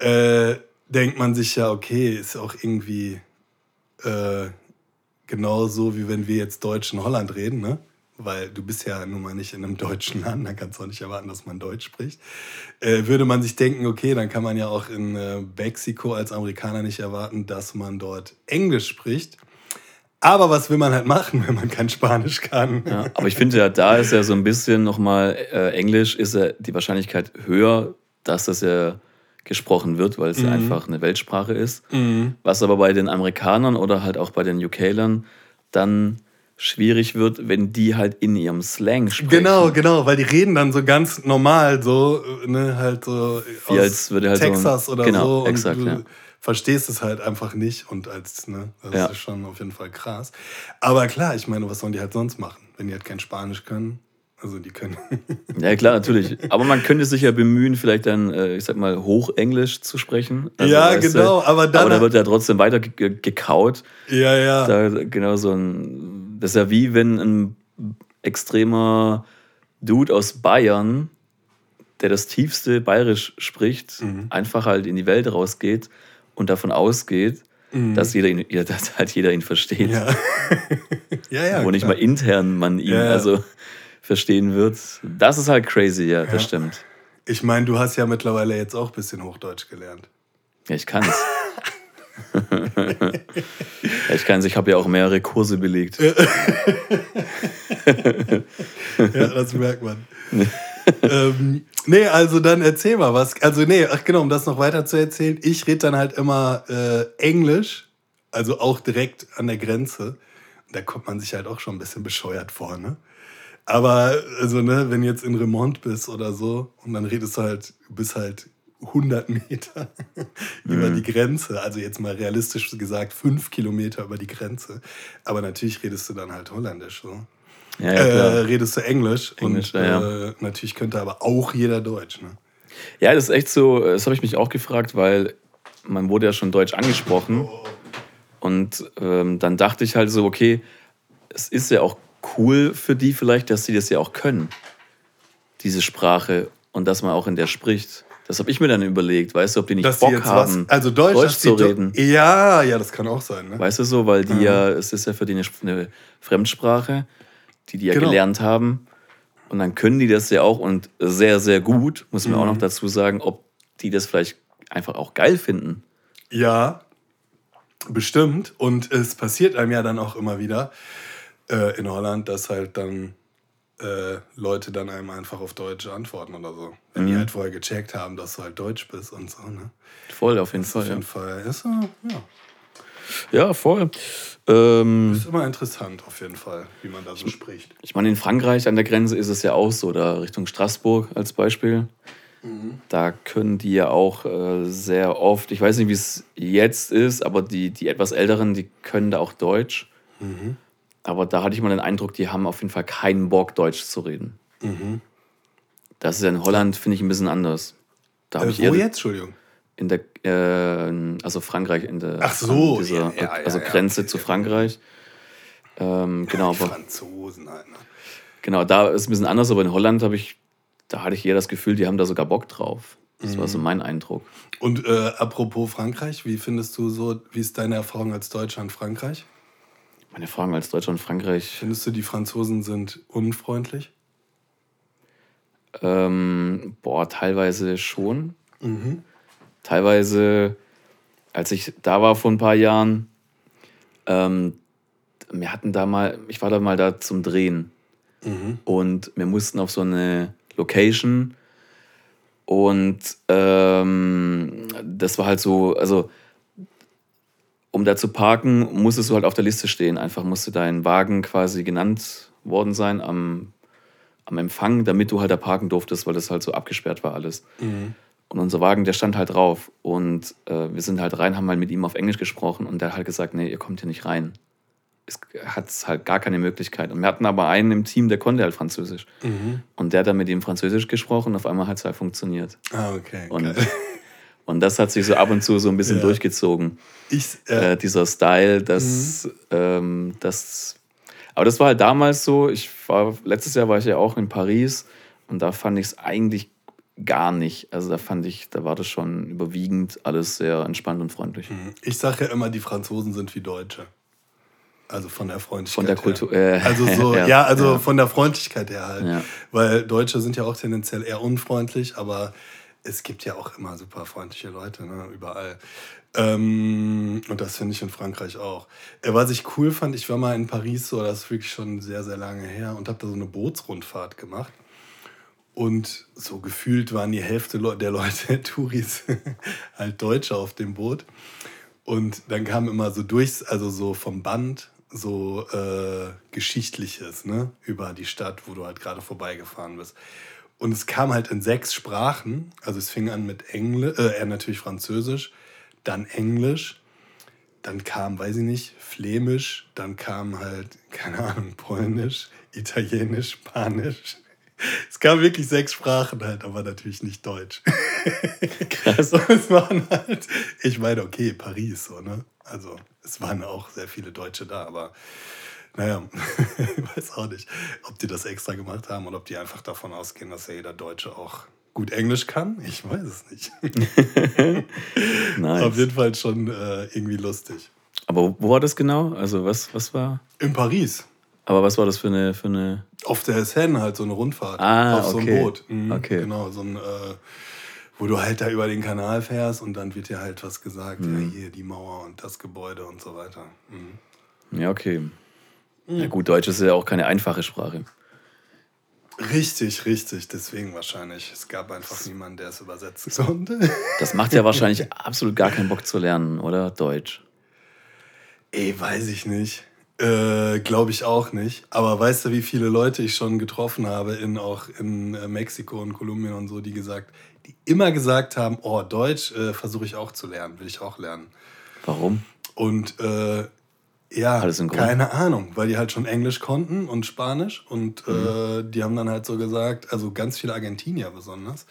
Äh, denkt man sich ja, okay, ist auch irgendwie äh, genauso wie wenn wir jetzt Deutsch in Holland reden, ne? weil du bist ja nun mal nicht in einem deutschen Land, dann kannst du auch nicht erwarten, dass man Deutsch spricht, äh, würde man sich denken, okay, dann kann man ja auch in äh, Mexiko als Amerikaner nicht erwarten, dass man dort Englisch spricht. Aber was will man halt machen, wenn man kein Spanisch kann? Ja, aber ich finde ja, da ist ja so ein bisschen nochmal äh, Englisch, ist ja die Wahrscheinlichkeit höher, dass das ja gesprochen wird, weil es ja einfach eine Weltsprache ist. Was aber bei den Amerikanern oder halt auch bei den UKlern dann schwierig wird, wenn die halt in ihrem Slang sprechen. Genau, genau, weil die reden dann so ganz normal, so, ne, halt so Wie als würde halt so Texas oder genau, so. Und exakt, du ja. verstehst es halt einfach nicht und als, ne, das Ja. ist schon auf jeden Fall krass. Aber klar, ich meine, was sollen die halt sonst machen, wenn die halt kein Spanisch können? Also die können. Ja, klar, natürlich. Aber man könnte sich ja bemühen, vielleicht dann, äh, ich sag mal, Hochenglisch zu sprechen. Also, Ja, weißt du, genau, aber dann- Aber da wird ja trotzdem weiter ge- ge- gekaut. ja, ja. Da, genau so ein. Das ist ja wie wenn ein extremer Dude aus Bayern, der das tiefste Bayerisch spricht, Mhm. einfach halt in die Welt rausgeht und davon ausgeht, dass, jeder ihn, dass halt jeder ihn versteht. Mhm. ja. ja, ja. wo nicht mal intern man ihn Ja, ja. also verstehen wird. Das ist halt crazy, ja, das Ja. stimmt. Ich meine, du hast ja mittlerweile jetzt auch ein bisschen Hochdeutsch gelernt. Ja, ich kann's. ja, ich kann's. Ich habe ja auch mehrere Kurse belegt. Ja, das merkt man. ähm, nee, also dann erzähl mal was. Also nee, ach genau, um das noch weiter zu erzählen. Ich rede dann halt immer äh, Englisch, also auch direkt an der Grenze. Da kommt man sich halt auch schon ein bisschen bescheuert vor, ne? Aber also ne, wenn du jetzt in Remont bist oder so und dann redest du halt, bist halt 100 Meter über die Grenze. Also jetzt mal realistisch gesagt, fünf Kilometer über die Grenze. Aber natürlich redest du dann halt Holländisch so Ja, ja, äh, redest du Englisch, Englisch, und ja, Äh, natürlich könnte aber auch jeder Deutsch. Ne? ja, das ist echt so, das habe ich mich auch gefragt, weil man wurde ja schon Deutsch angesprochen. Und ähm, dann dachte ich halt so, okay, es ist ja auch cool für die vielleicht, dass sie das ja auch können, diese Sprache, und dass man auch in der spricht. Das habe ich mir dann überlegt, weißt du, ob die nicht Dass Bock haben, was, also Deutsch, Deutsch zu reden. Ja, ja, das kann auch sein. Ne? Weißt du so, weil die ja, es ist ja für die eine, eine Fremdsprache, die die ja Genau. gelernt haben. Und dann können die das ja auch und sehr, sehr gut, muss man auch Mhm. noch dazu sagen, ob die das vielleicht einfach auch geil finden. Ja, bestimmt. Und es passiert einem ja dann auch immer wieder äh, in Holland, dass halt dann äh, Leute dann einem einfach auf Deutsch antworten oder so. Wenn Mhm. die halt vorher gecheckt haben, dass du halt Deutsch bist und so. Ne? Voll, auf jeden Auf Fall. Ja, jeden Fall ist, äh, ja, ja voll. Ähm, ist immer interessant, auf jeden Fall, wie man da so spricht. ich meine, in Frankreich an der Grenze ist es ja auch so, da Richtung Straßburg als Beispiel. Da können die ja auch äh, sehr oft, ich weiß nicht, wie es jetzt ist, aber die, die etwas Älteren, die können da auch Deutsch. Aber da hatte ich mal den Eindruck, die haben auf jeden Fall keinen Bock, Deutsch zu reden. Das ist ja in Holland, finde ich, ein bisschen anders. Da habe Äh, ich wo eher jetzt, Entschuldigung? in der, äh, also Frankreich, in der Ach so, dieser, ja, ja, also ja, Grenze zu. Frankreich. Ähm, genau, Die aber Franzosen. Ne? Genau, da ist es ein bisschen anders, aber in Holland habe ich, da hatte ich eher das Gefühl, die haben da sogar Bock drauf. Das war Mhm. so mein Eindruck. Und äh, apropos Frankreich, wie findest du so, wie ist deine Erfahrung als Deutscher in Frankreich? Meine Fragen als Deutschland und Frankreich. Findest du, die Franzosen sind unfreundlich? Ähm, boah, teilweise schon. Mhm. Teilweise, als ich da war vor ein paar Jahren, ähm, wir hatten da mal, ich war da mal da zum Drehen Mhm. und wir mussten auf so eine Location und ähm, das war halt so, also um da zu parken, musstest du halt auf der Liste stehen. Einfach musste dein Wagen quasi genannt worden sein am, am Empfang, damit du halt da parken durftest, weil das halt so abgesperrt war alles. Und unser Wagen, der stand halt drauf. Und äh, wir sind halt rein, haben halt mit ihm auf Englisch gesprochen und der hat halt gesagt, nee, ihr kommt hier nicht rein. Es hat halt gar keine Möglichkeit. Und wir hatten aber einen im Team, der konnte halt Französisch. Und der hat dann mit ihm Französisch gesprochen und auf einmal hat es halt funktioniert. Ah, okay. Und, geil. Und das hat sich so ab und zu so ein bisschen Ja. durchgezogen Ich, äh, äh, dieser Style, das, ähm, das. Aber das war halt damals so. Ich war, letztes Jahr war ich ja auch in Paris und da fand ich es eigentlich gar nicht. Also da fand ich, da war das schon überwiegend alles sehr entspannt und freundlich. ich sage ja immer, die Franzosen sind wie Deutsche. Also von der Freundlichkeit. Von der her. Kultur, äh, also so, ja, ja, also ja. von der Freundlichkeit her halt. Ja. Weil Deutsche sind ja auch tendenziell eher unfreundlich, aber es gibt ja auch immer super freundliche Leute, ne, überall. Ähm, und das finde ich in Frankreich auch. Äh, was ich cool fand, ich war mal in Paris, so, das ist wirklich schon sehr, sehr lange her, und habe da so eine Bootsrundfahrt gemacht. Und so gefühlt waren die Hälfte der Leute, Touris, halt Deutsche auf dem Boot. Und dann kam immer so durchs, also so vom Band, so äh, Geschichtliches, ne, über die Stadt, wo du halt gerade vorbeigefahren bist. Und es kam halt in sechs Sprachen. Also es fing an mit Englisch, äh, natürlich Französisch, dann Englisch, dann kam, weiß ich nicht, Flämisch, dann kam halt, keine Ahnung, Polnisch, Italienisch, Spanisch. Es kamen wirklich sechs Sprachen halt, aber natürlich nicht Deutsch. Krass. So, es waren halt, ich meine, okay, Paris, so, ne? Also, es waren auch sehr viele Deutsche da, aber naja, ich weiß auch nicht, ob die das extra gemacht haben oder ob die einfach davon ausgehen, dass ja jeder Deutsche auch gut Englisch kann. Ich weiß es nicht. Nice. Auf jeden Fall schon äh, irgendwie lustig. Aber wo war das genau? Also was, was war? In Paris, Aber was war das für eine, für eine. auf der Seine halt so eine Rundfahrt. Ah, auf so okay. einem Boot. Mhm, Okay. Genau, so ein, äh, wo du halt da über den Kanal fährst und dann wird dir halt was gesagt, Mhm. ja, hier die Mauer und das Gebäude und so weiter. Mhm. Ja, okay. Ja gut, Deutsch ist ja auch keine einfache Sprache. Richtig, richtig, deswegen wahrscheinlich. Es gab einfach niemanden, der es übersetzen konnte. Das macht ja wahrscheinlich absolut gar keinen Bock zu lernen, oder? Deutsch. Ey, weiß ich nicht. Äh, Glaube ich auch nicht. Aber weißt du, wie viele Leute ich schon getroffen habe, in, auch in äh, Mexiko und Kolumbien und so, die gesagt, die immer gesagt haben, oh, Deutsch äh, versuche ich auch zu lernen, will ich auch lernen. Warum? Und äh, ja, Alles Grund. keine Ahnung, weil die halt schon Englisch konnten und Spanisch und Mhm. äh, die haben dann halt so gesagt, also ganz viele Argentinier besonders,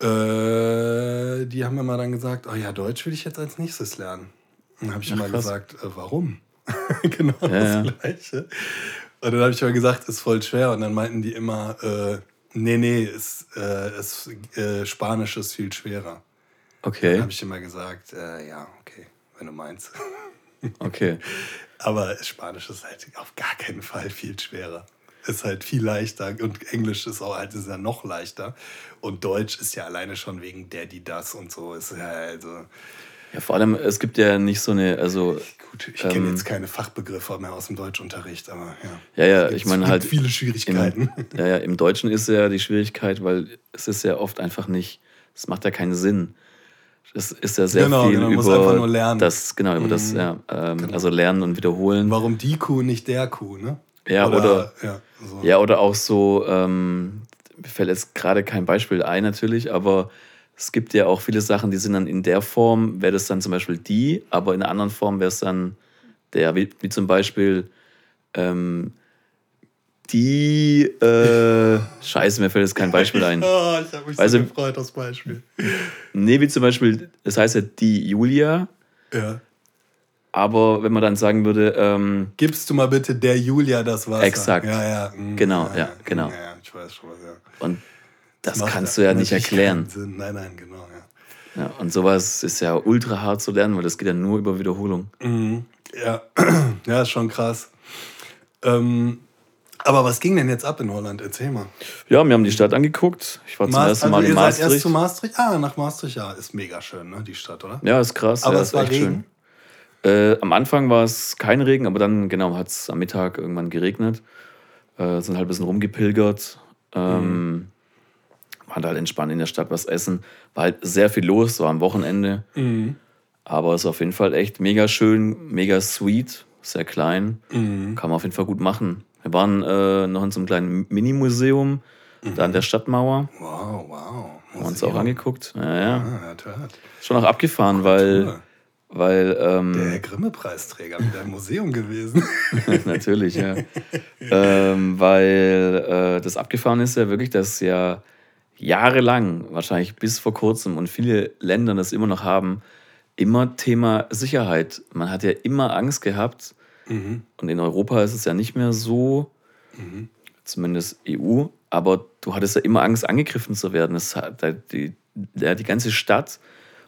äh, die haben immer dann gesagt, oh ja, Deutsch will ich jetzt als nächstes lernen. Und dann habe ich Ach, immer krass. gesagt, äh, warum? genau Ja, das ja. Gleiche. Und dann habe ich immer gesagt, ist voll schwer. Und dann meinten die immer, äh, nee, nee, ist, äh, ist, äh, Spanisch ist viel schwerer. Dann Okay, habe ich immer gesagt, äh, ja, okay, wenn du meinst. okay. Aber Spanisch ist halt auf gar keinen Fall viel schwerer. Ist halt viel leichter und Englisch ist auch halt ist ja noch leichter. Und Deutsch ist ja alleine schon wegen der, die das und so. Ist ja also. Ja, vor allem, es gibt ja nicht so eine, also, Gut, ich kenne Ähm, jetzt keine Fachbegriffe mehr aus dem Deutschunterricht, aber ja. ja, ja, ich meine halt. viele Schwierigkeiten. Im, ja, ja, im Deutschen ist ja die Schwierigkeit, weil es ist ja oft einfach nicht, es macht ja keinen Sinn. Es ist ja sehr Genau, viel genau, man über muss einfach nur lernen. Mhm. das, genau, über das, ja, ähm, also lernen und wiederholen. Warum die Kuh nicht der Kuh, ne? Ja, oder- ja, so. Ja, oder auch so, ähm, mir fällt jetzt gerade kein Beispiel ein natürlich, aber es gibt ja auch viele Sachen, die sind dann in der Form, wäre das dann zum Beispiel die, aber in einer anderen Form wäre es dann der, wie, wie zum Beispiel ähm, die, äh, scheiße, mir fällt jetzt kein Beispiel ein. Oh, ich habe mich Also- so gefreut, das Beispiel. Nee, wie zum Beispiel, das heißt ja die Julia, Ja. aber wenn man dann sagen würde, ähm, Gibst du mal bitte der Julia das Wasser? Exakt. Ja, ja. mm, Genau, ja, genau. Ja, ja, ich weiß schon was, ja. und das macht kannst du ja nicht erklären. Nein, nein, genau, ja. Ja, und sowas ist ja ultra hart zu lernen, weil das geht ja nur über Wiederholung. Mhm. Ja. ja, ist schon krass. Ähm, aber was ging denn jetzt ab in Holland? Erzähl mal. Ja, wir haben die Stadt angeguckt. Ich war zum Maas- ersten Mal also in ihr seid erst Maastricht. zu Maastricht? Ah, nach Maastricht, ja. Ist mega schön, ne? Die Stadt, oder? Ja, ist krass. Aber ja, es ist war echt Regen? schön. Äh, am Anfang war es kein Regen, aber dann genau hat es am Mittag irgendwann geregnet. Äh, sind halt ein bisschen rumgepilgert. Ähm, Mhm. Waren halt entspannt in der Stadt was essen. War halt sehr viel los, war am Wochenende. Mhm. Aber es ist auf jeden Fall echt mega schön, mega sweet, sehr klein. Mhm. Kann man auf jeden Fall gut machen. Wir waren äh, noch in so einem kleinen Mini-Museum, da an der Stadtmauer. Wow, wow. Haben wir uns auch angeguckt. Ja, ja. Ah, hört, hört. Schon auch abgefahren, weil, Cool. weil Der ähm, Herr Grimme-Preisträger wieder im Museum gewesen. natürlich, ja. ähm, weil äh, das abgefahren ist ja wirklich, dass ja jahrelang, wahrscheinlich bis vor kurzem und viele Länder das immer noch haben, immer Thema Sicherheit. Man hat ja immer Angst gehabt, Mhm. und in Europa ist es ja nicht mehr so, zumindest EU, aber du hattest ja immer Angst, angegriffen zu werden. Es hat, die, ja, die ganze Stadt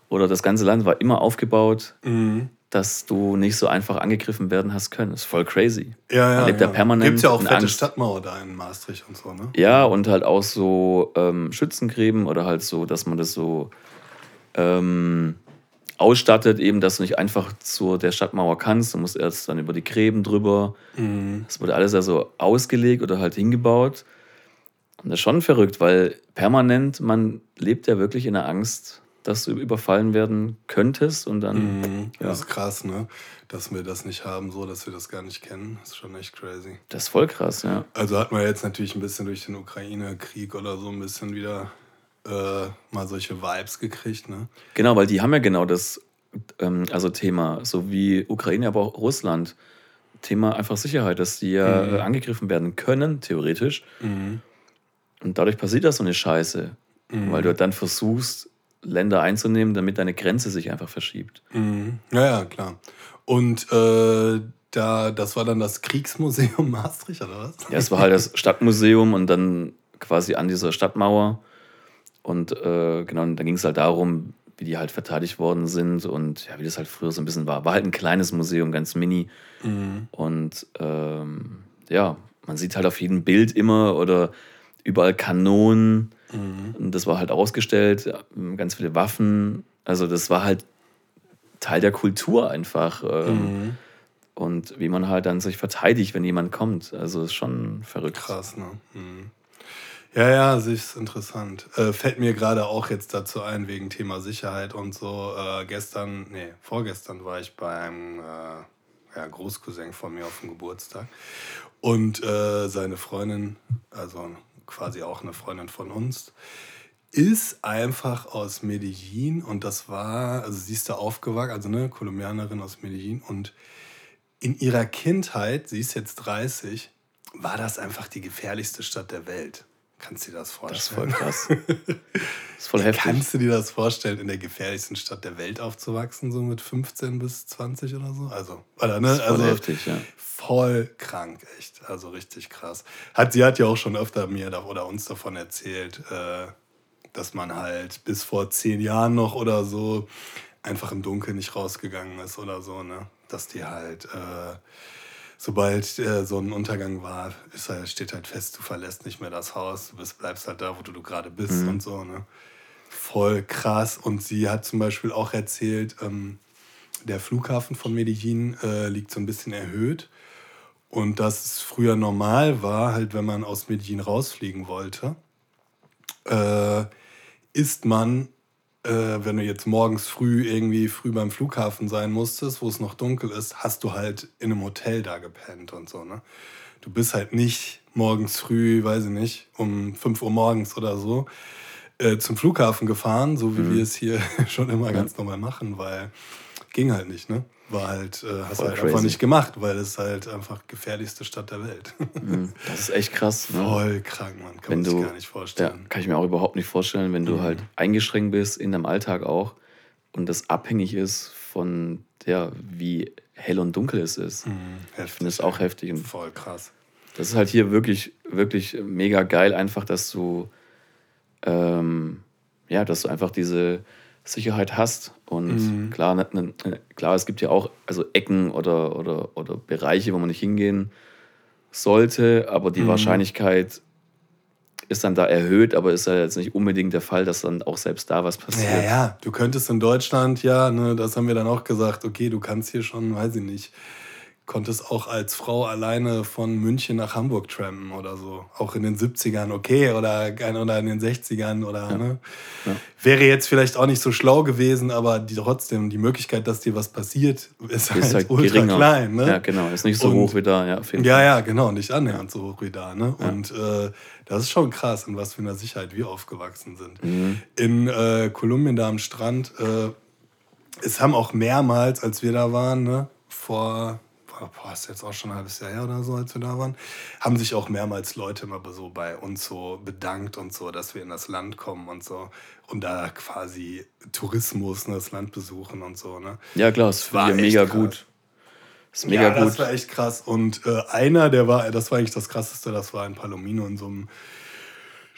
oder das ganze Land war immer aufgebaut, Mhm. dass du nicht so einfach angegriffen werden hast können. Das ist voll crazy. Ja, ja. Man lebt ja. permanent Gibt's ja auch in fette Angst. Stadtmauer da in Maastricht und so, ne? Ja, und halt auch so ähm, Schützengräben oder halt so, dass man das so ähm, ausstattet, eben, dass du nicht einfach zu der Stadtmauer kannst. Du musst erst dann über die Gräben drüber. Das wurde alles ja so ausgelegt oder halt hingebaut. Und das ist schon verrückt, weil permanent, man lebt ja wirklich in der Angst, dass du überfallen werden könntest und dann. Mhm. Das ist krass, ne? Dass wir das nicht haben, so, dass wir das gar nicht kennen. Das ist schon echt crazy. Das ist voll krass, ja. Also hat man jetzt natürlich ein bisschen durch den Ukraine-Krieg oder so ein bisschen wieder äh, mal solche Vibes gekriegt, ne? Genau, weil die haben ja genau das ähm, also Thema, so wie Ukraine, aber auch Russland. Thema einfach Sicherheit, dass die ja Mhm. angegriffen werden können, theoretisch. Und dadurch passiert das so eine Scheiße, Mhm. weil du dann versuchst, Länder einzunehmen, damit deine Grenze sich einfach verschiebt. Mhm. Ja, ja, klar. Und äh, da, das war dann das Kriegsmuseum Maastricht, oder was? Ja, es war halt das Stadtmuseum und dann quasi an dieser Stadtmauer. Und äh, genau, und dann ging es halt darum, wie die halt verteidigt worden sind und ja, wie das halt früher so ein bisschen war. War halt ein kleines Museum, ganz mini. Und ähm, ja, man sieht halt auf jedem Bild immer oder überall Kanonen. Und das war halt ausgestellt, ganz viele Waffen. Also das war halt Teil der Kultur einfach. Ähm, Und wie man halt dann sich verteidigt, wenn jemand kommt. Also ist schon verrückt. Krass, ne? Mhm. Ja, ja, sich ist interessant. Äh, fällt mir gerade auch jetzt dazu ein, wegen Thema Sicherheit und so. Äh, gestern, nee, vorgestern war ich beim äh, ja, Großcousin von mir auf dem Geburtstag. Und äh, seine Freundin, also quasi auch eine Freundin von uns, ist einfach aus Medellin und das war, also sie ist da aufgewachsen, also eine Kolumbianerin aus Medellin und in ihrer Kindheit, sie ist jetzt 30, war das einfach die gefährlichste Stadt der Welt. Kannst du dir das Das ist voll vorstellen? krass. Das ist voll heftig. Kannst du dir das vorstellen, in der gefährlichsten Stadt der Welt aufzuwachsen, so mit 15 bis 20 oder so? Also, oder, ne? Das ist voll also heftig, ja. voll krank, echt. Also richtig krass. Hat, sie hat ja auch schon öfter mir oder uns davon erzählt, äh, dass man halt bis vor zehn Jahren noch oder so einfach im Dunkeln nicht rausgegangen ist oder so, ne? Dass die halt, äh, sobald äh, so ein Untergang war, ist halt, steht halt fest, du verlässt nicht mehr das Haus, du bist, bleibst halt da, wo du, du gerade bist und so, ne? Voll krass. Und sie hat zum Beispiel auch erzählt, ähm, der Flughafen von Medellin äh, liegt so ein bisschen erhöht. Und dass es früher normal war, halt wenn man aus Medellin rausfliegen wollte, äh, ist man, äh, wenn du jetzt morgens früh irgendwie früh beim Flughafen sein musstest, wo es noch dunkel ist, hast du halt in einem Hotel da gepennt und so, ne? Du bist halt nicht morgens früh, weiß ich nicht, um 5 Uhr morgens oder so, äh, zum Flughafen gefahren, so wie wir es hier schon immer ganz normal machen, weil ging halt nicht, ne? War halt, äh, hast halt einfach nicht gemacht, weil es halt einfach gefährlichste Stadt der Welt. Mhm. Das ist echt krass. Ne? Voll krank, man. Kann Wenn man sich du, gar nicht ja, vorstellen. kann ich mir auch überhaupt nicht vorstellen, wenn du Mhm. halt eingeschränkt bist in deinem Alltag auch und das abhängig ist von der, wie hell und dunkel es ist. Mhm, Ich heftig. finde es auch heftig. Und Voll krass. das ist halt hier wirklich, wirklich mega geil, einfach, dass du, ähm, ja, dass du einfach diese Sicherheit hast. Und Mhm. klar, ne, ne, klar, es gibt ja auch also Ecken oder, oder, oder Bereiche, wo man nicht hingehen sollte, aber Mhm. die Wahrscheinlichkeit ist dann da erhöht, aber ist ja jetzt nicht unbedingt der Fall, dass dann auch selbst da was passiert. Ja, ja, du könntest in Deutschland, ja, ne, das haben wir dann auch gesagt, okay, du kannst hier schon, weiß ich nicht, konntest auch als Frau alleine von München nach Hamburg trampen oder so. Auch in den 70ern, okay, oder, oder in den 60ern oder, ne. Ja. Wäre jetzt vielleicht auch nicht so schlau gewesen, aber die, trotzdem, die Möglichkeit, dass dir was passiert, ist, halt, Ist halt ultra geringer. klein, ne. Ja, genau. Ist nicht so Und- hoch wie da, ja, auf jeden Ja, Fall. ja, genau, nicht annähernd so hoch wie da. Ne? Und äh, das ist schon krass, in was für einer Sicherheit wir aufgewachsen sind. Mhm. In äh, Kolumbien, da am Strand, äh, es haben auch mehrmals, als wir da waren, ne, vor, boah, ist jetzt auch schon ein halbes Jahr her oder so, als wir da waren, haben sich auch mehrmals Leute immer so bei uns so bedankt und so, dass wir in das Land kommen und so. Und da quasi Tourismus, ne, das Land besuchen und so. Ne? Ja, klar, ist War echt mega krass. gut. Ist mega ja, gut. das war echt krass. Und äh, einer, der war, das war eigentlich das Krasseste, das war in Palomino in so einem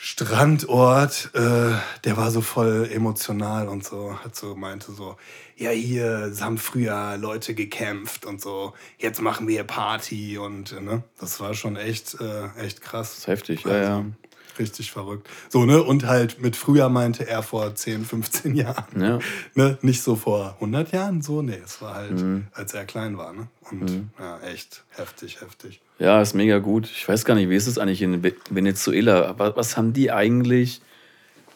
Strandort, äh, der war so voll emotional und so, hat so meinte so, ja hier haben früher Leute gekämpft und so, jetzt machen wir Party und äh, ne, das war schon echt, äh, echt krass. Heftig, ja, ja. Richtig verrückt. So, ne? Und halt mit früher meinte er vor 10, 15 Jahren. Ja. Ne? Nicht so vor 100 Jahren, so, nee, es war halt, Mhm. als er klein war, ne? Und ja, echt heftig, heftig. Ja, ist mega gut. Ich weiß gar nicht, wie ist es eigentlich in Ve- Venezuela? Was, was haben die eigentlich,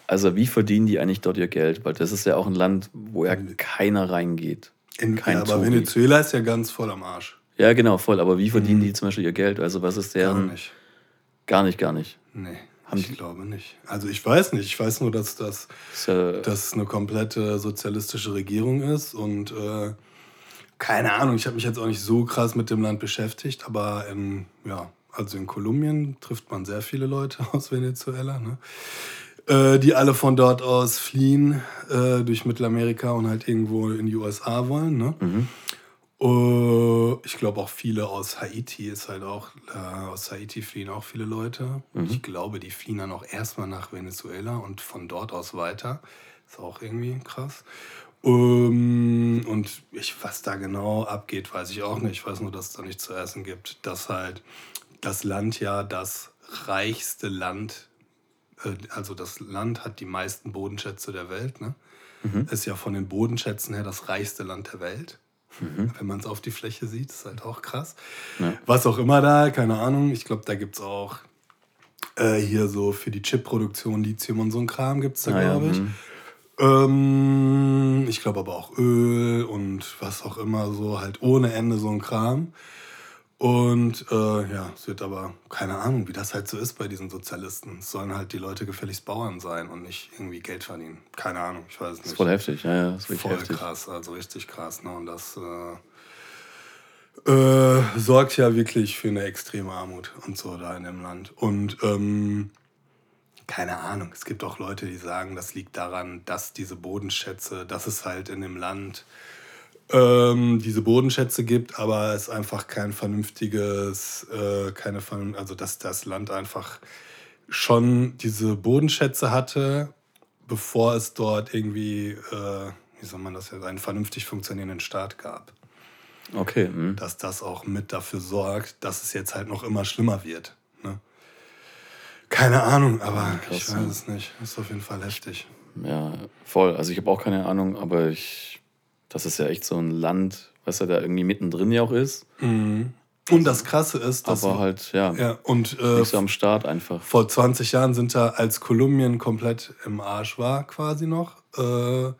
also wie verdienen die eigentlich dort ihr Geld? Weil das ist ja auch ein Land, wo ja keiner reingeht. In, Kein ja, aber Touri. Venezuela ist ja ganz voll am Arsch. Ja, genau, voll. Aber wie verdienen die zum Beispiel ihr Geld? Also was ist Mhm. Gar deren... nicht. Gar nicht, gar nicht. Nee, Haben ich die- glaube nicht. Also ich weiß nicht. Ich weiß nur, dass das Ist ja, dass eine komplette sozialistische Regierung ist und äh, keine Ahnung, ich habe mich jetzt auch nicht so krass mit dem Land beschäftigt, aber in, ja, also in Kolumbien trifft man sehr viele Leute aus Venezuela, ne? äh, die alle von dort aus fliehen äh, durch Mittelamerika und halt irgendwo in die USA wollen. Ne? Äh, ich glaube auch viele aus Haiti ist halt auch, äh, aus Haiti fliehen auch viele Leute. Ich glaube, die fliehen dann auch erstmal nach Venezuela und von dort aus weiter. Ist auch irgendwie krass. Ähm, und ich, was da genau abgeht, weiß ich auch nicht. Ich weiß nur, dass es da nichts zu essen gibt. Dass halt das Land ja das reichste Land, äh, also das Land hat die meisten Bodenschätze der Welt. Ne? Ist ja von den Bodenschätzen her das reichste Land der Welt. Wenn man es auf die Fläche sieht, ist halt auch krass. Was auch immer da, keine Ahnung. Ich glaube, da gibt es auch äh, hier so für die Chipproduktion Lithium und so ein Kram gibt es da, Ah ja, glaube ich. mhm. Ähm, ich glaube aber auch Öl und was auch immer, so halt ohne Ende so ein Kram. Und äh, ja, es wird aber keine Ahnung, wie das halt so ist bei diesen Sozialisten. Es sollen halt die Leute gefälligst Bauern sein und nicht irgendwie Geld verdienen. Keine Ahnung, ich weiß es ist nicht. voll heftig. Ja, ja, ist wirklich Voll heftig. krass, also richtig krass. Ne? Und das äh, äh, sorgt ja wirklich für eine extreme Armut und so da in dem Land. Und ähm, keine Ahnung, es gibt auch Leute, die sagen, das liegt daran, dass diese Bodenschätze, dass es halt in dem Land ähm, diese Bodenschätze gibt, aber es einfach kein vernünftiges, äh, keine vernün- also dass das Land einfach schon diese Bodenschätze hatte, bevor es dort irgendwie, äh, wie soll man das jetzt, einen vernünftig funktionierenden Staat gab. Okay. mhm. Dass das auch mit dafür sorgt, dass es jetzt halt noch immer schlimmer wird. Ne? Keine Ahnung, aber krass, ich ja. weiß es nicht. Ist auf jeden Fall heftig. Ja, voll. Also ich habe auch keine Ahnung, aber ich, das ist ja echt so ein Land, was ja da irgendwie mittendrin ja auch ist. Und das Krasse ist, dass aber halt, ja, ja, und äh, nicht so am Start einfach. vor 20 Jahren sind da, als Kolumbien komplett im Arsch war, quasi noch, äh,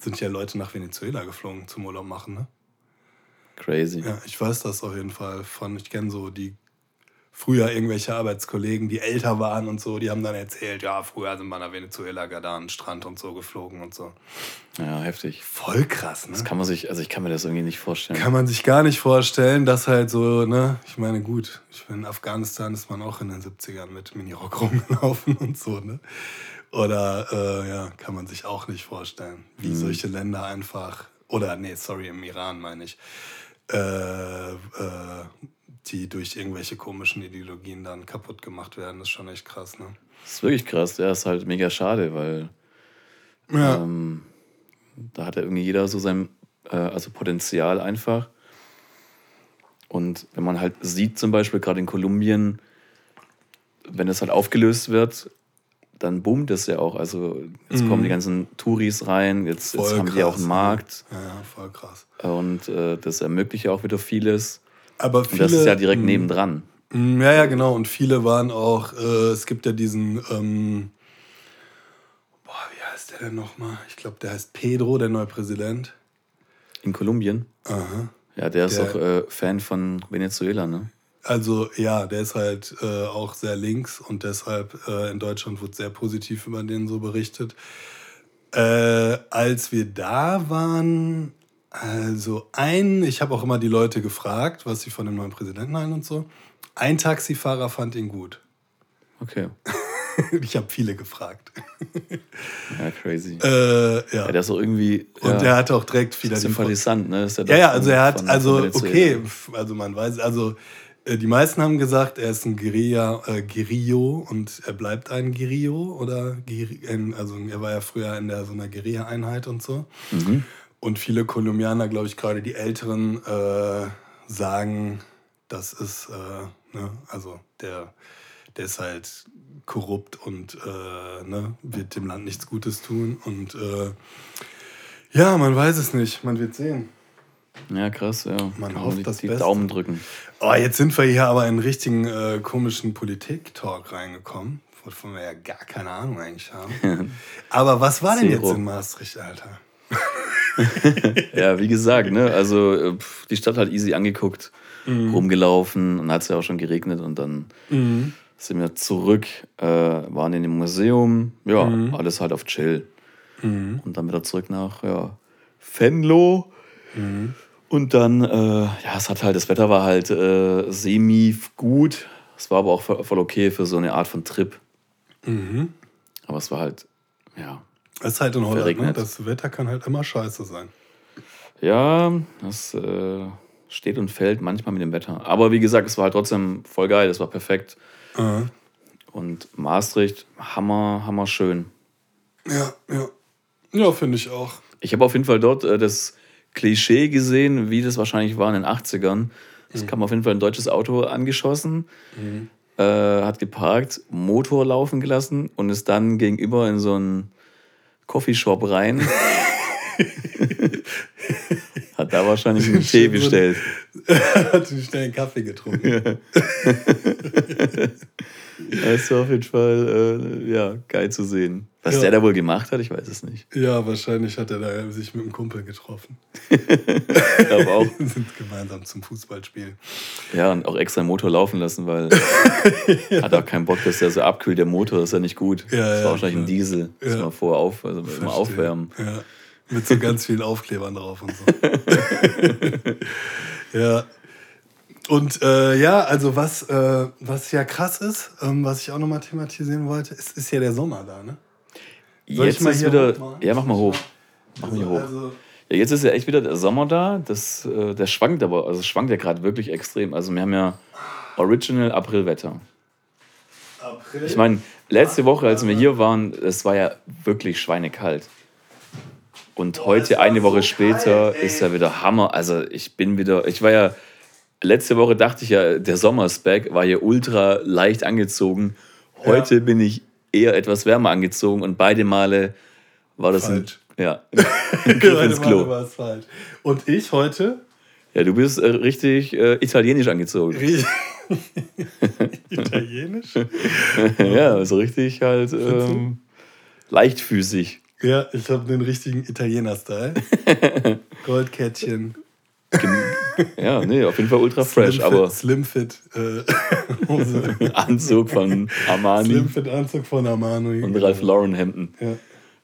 sind ja Leute nach Venezuela geflogen zum Urlaub machen. Ne? Crazy. Ja, ich weiß das auf jeden Fall von, ich kenne so die früher irgendwelche Arbeitskollegen, die älter waren und so, die haben dann erzählt, ja, früher sind wir nach Venezuela da an den Strand und so geflogen und so. Ja, heftig. Voll krass, ne? Das kann man sich, also ich kann mir das irgendwie nicht vorstellen. Kann man sich gar nicht vorstellen, dass halt so, ne, ich meine, gut, ich bin in Afghanistan ist man auch in den 70ern mit Minirock rumgelaufen und so, ne? Oder, äh, ja, kann man sich auch nicht vorstellen, wie solche Länder einfach, oder, nee, sorry, im Iran meine ich, äh, äh, die durch irgendwelche komischen Ideologien dann kaputt gemacht werden, ist schon echt krass, ne? Das ist wirklich krass. Der ist halt mega schade, weil Ja, ähm, da hat ja irgendwie jeder so sein äh, also Potenzial einfach. Und wenn man halt sieht, zum Beispiel gerade in Kolumbien, wenn es halt aufgelöst wird, dann boomt es ja auch. Also jetzt kommen die ganzen Touris rein, jetzt, jetzt haben die auch krass, einen ne? Markt ja, ja, voll krass. und äh, das ermöglicht ja auch wieder vieles. Aber Und viele, das ist ja direkt mh, nebendran. Mm, Ja, ja, genau. Und viele waren auch, äh, es gibt ja diesen, ähm, boah, wie heißt der denn nochmal? Ich glaube, der heißt Pedro, der neue Präsident. In Kolumbien. Aha. Ja, der ist Der- auch äh, Fan von Venezuela, ne? Also ja, der ist halt äh, auch sehr links und deshalb äh, in Deutschland wird sehr positiv über den so berichtet. Äh, als wir da waren, also ein, ich habe auch immer die Leute gefragt, was sie von dem neuen Präsidenten halten und so. Ein Taxifahrer fand ihn gut. Okay. Ich habe viele gefragt. Ja, crazy. Äh, ja. Ja, der ist auch irgendwie. Und ja, er hat auch direkt wieder die Sympathisant, ne? Ist Ja, ja, also er hat, von- also von okay, also man weiß, also Äh, Die meisten haben gesagt, er ist ein Guerilla, äh, Guerillo und er bleibt ein Guerillo oder also er war ja früher in der so einer Guerilla-Einheit und so. Und viele Kolumbianer, glaube ich, gerade die Älteren, äh, sagen, das ist, äh, ne, also der, der ist halt korrupt und äh, ne, wird dem Land nichts Gutes tun. Und äh, ja, man weiß es nicht, man wird sehen. Ja, krass, ja. Man Kann hofft die, das die Beste. Daumen drücken. Oh, jetzt sind wir hier aber in einen richtigen äh, komischen Politik-Talk reingekommen, wovon wir ja gar keine Ahnung eigentlich haben. aber was war denn Zero. jetzt in Maastricht, Alter? Ja, wie gesagt, ne, also äh, pf, die Stadt hat easy angeguckt, rumgelaufen und hat es ja auch schon geregnet und dann sind wir zurück, äh, waren in dem Museum, ja, alles halt auf Chill. Und dann wieder zurück nach ja, Venlo. Und dann, äh, ja, es hat halt, das Wetter war halt äh, semi gut. Es war aber auch voll voll okay für so eine Art von Trip. Aber es war halt, ja, Es ist halt in Holland, ne? Das Wetter kann halt immer scheiße sein. Ja, das äh, steht und fällt manchmal mit dem Wetter. Aber wie gesagt, es war halt trotzdem voll geil, es war perfekt. Äh, Und Maastricht, hammer, hammer schön. ja, ja. Ja, finde ich auch. Ich habe auf jeden Fall dort äh, das Klischee gesehen, wie das wahrscheinlich war in den 80ern. Es kam auf jeden Fall ein deutsches Auto angeschossen, äh, hat geparkt, Motor laufen gelassen und ist dann gegenüber in so einen Coffeeshop rein. hat da wahrscheinlich einen Tee bestellt. Hat einen schnellen Kaffee getrunken. Das war auf jeden Fall äh, ja, geil zu sehen. Was Ja. der da wohl gemacht hat, ich weiß es nicht. Ja, wahrscheinlich hat er da sich mit einem Kumpel getroffen. Ich glaube auch. Sind gemeinsam zum Fußballspielen. Ja, und auch extra den Motor laufen lassen, weil hat auch keinen Bock, dass der so abkühlt. Der Motor ist ja nicht gut. Ja, das ja, war wahrscheinlich ein. Diesel. Das Ja. mal vorher auf, also Verstehe. aufwärmen. Ja. Mit so ganz vielen Aufklebern drauf und so. Ja. Und äh, ja, also was, äh, was ja krass ist, ähm, was ich auch nochmal thematisieren wollte, es ist ja der Sommer da, ne? Soll Jetzt mal ist wieder. Ja, mach mal hoch. Mach Also, mal hoch. also, Ja, jetzt ist ja echt wieder der Sommer da. Das, äh, der schwankt aber, also schwankt ja gerade wirklich extrem. Also wir haben ja Original Aprilwetter. April. Ich meine, letzte Woche, als wir hier waren, es war ja wirklich schweinekalt. Und heute, eine Woche so später, kalt, ist ja wieder Hammer. Also ich bin wieder, ich war ja, letzte Woche dachte ich ja, der Sommer ist back, war hier ultra leicht angezogen. Heute Ja. bin ich eher etwas wärmer angezogen und beide Male war das Falsch. ein, ja, ein Griff ins Klo. war es falsch. Und ich heute Ja, du bist äh, richtig äh, italienisch angezogen. Italienisch? ja, also richtig halt ähm, leichtfüßig. Ja, ich habe den richtigen Italiener-Style. Goldkettchen. Ja, nee, auf jeden Fall ultra fresh, Slimfit- aber Slimfit äh, Hose. Anzug von Armani Slimfit Anzug von Armani. und Ralph Lauren Hemden, Ja.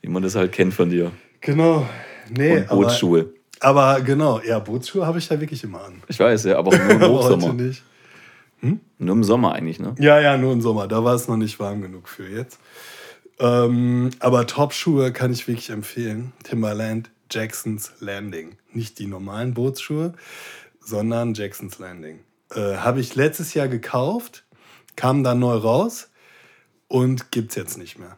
wie man das halt kennt von dir. Genau. Nee, Und Bootsschuhe. Aber, aber genau, ja, Bootsschuhe habe ich ja wirklich immer an. Ich weiß, ja, aber nur im Aber heute Hochsommer. nicht. Nur im Sommer eigentlich, ne? Ja, ja, nur im Sommer. Da war es noch nicht warm genug für jetzt. Ähm, aber Top-Schuhe kann ich wirklich empfehlen. Timberland, Jackson's Landing. Nicht die normalen Bootsschuhe, sondern Jackson's Landing. Äh, Habe ich letztes Jahr gekauft, kam dann neu raus und gibt's jetzt nicht mehr.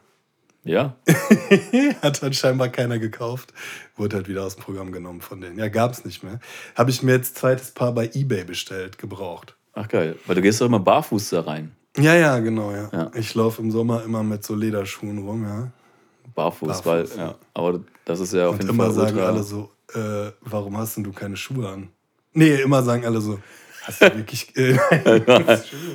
Ja. Hat dann scheinbar keiner gekauft. Wurde halt wieder aus dem Programm genommen von denen. Ja, gab's nicht mehr. Habe ich mir jetzt zweites Paar bei Ebay bestellt, gebraucht. Ach geil. Weil du gehst doch immer barfuß da rein. Ja, ja, genau, ja. Ja. Ich laufe im Sommer immer mit so Lederschuhen rum, ja. Barfuß, Barfuß, weil, ja. Aber das ist ja auf Und jeden immer Fall sagen ultra. alle so, äh, warum hast denn du keine Schuhe an? Nee, immer sagen alle so, hast du wirklich. Äh,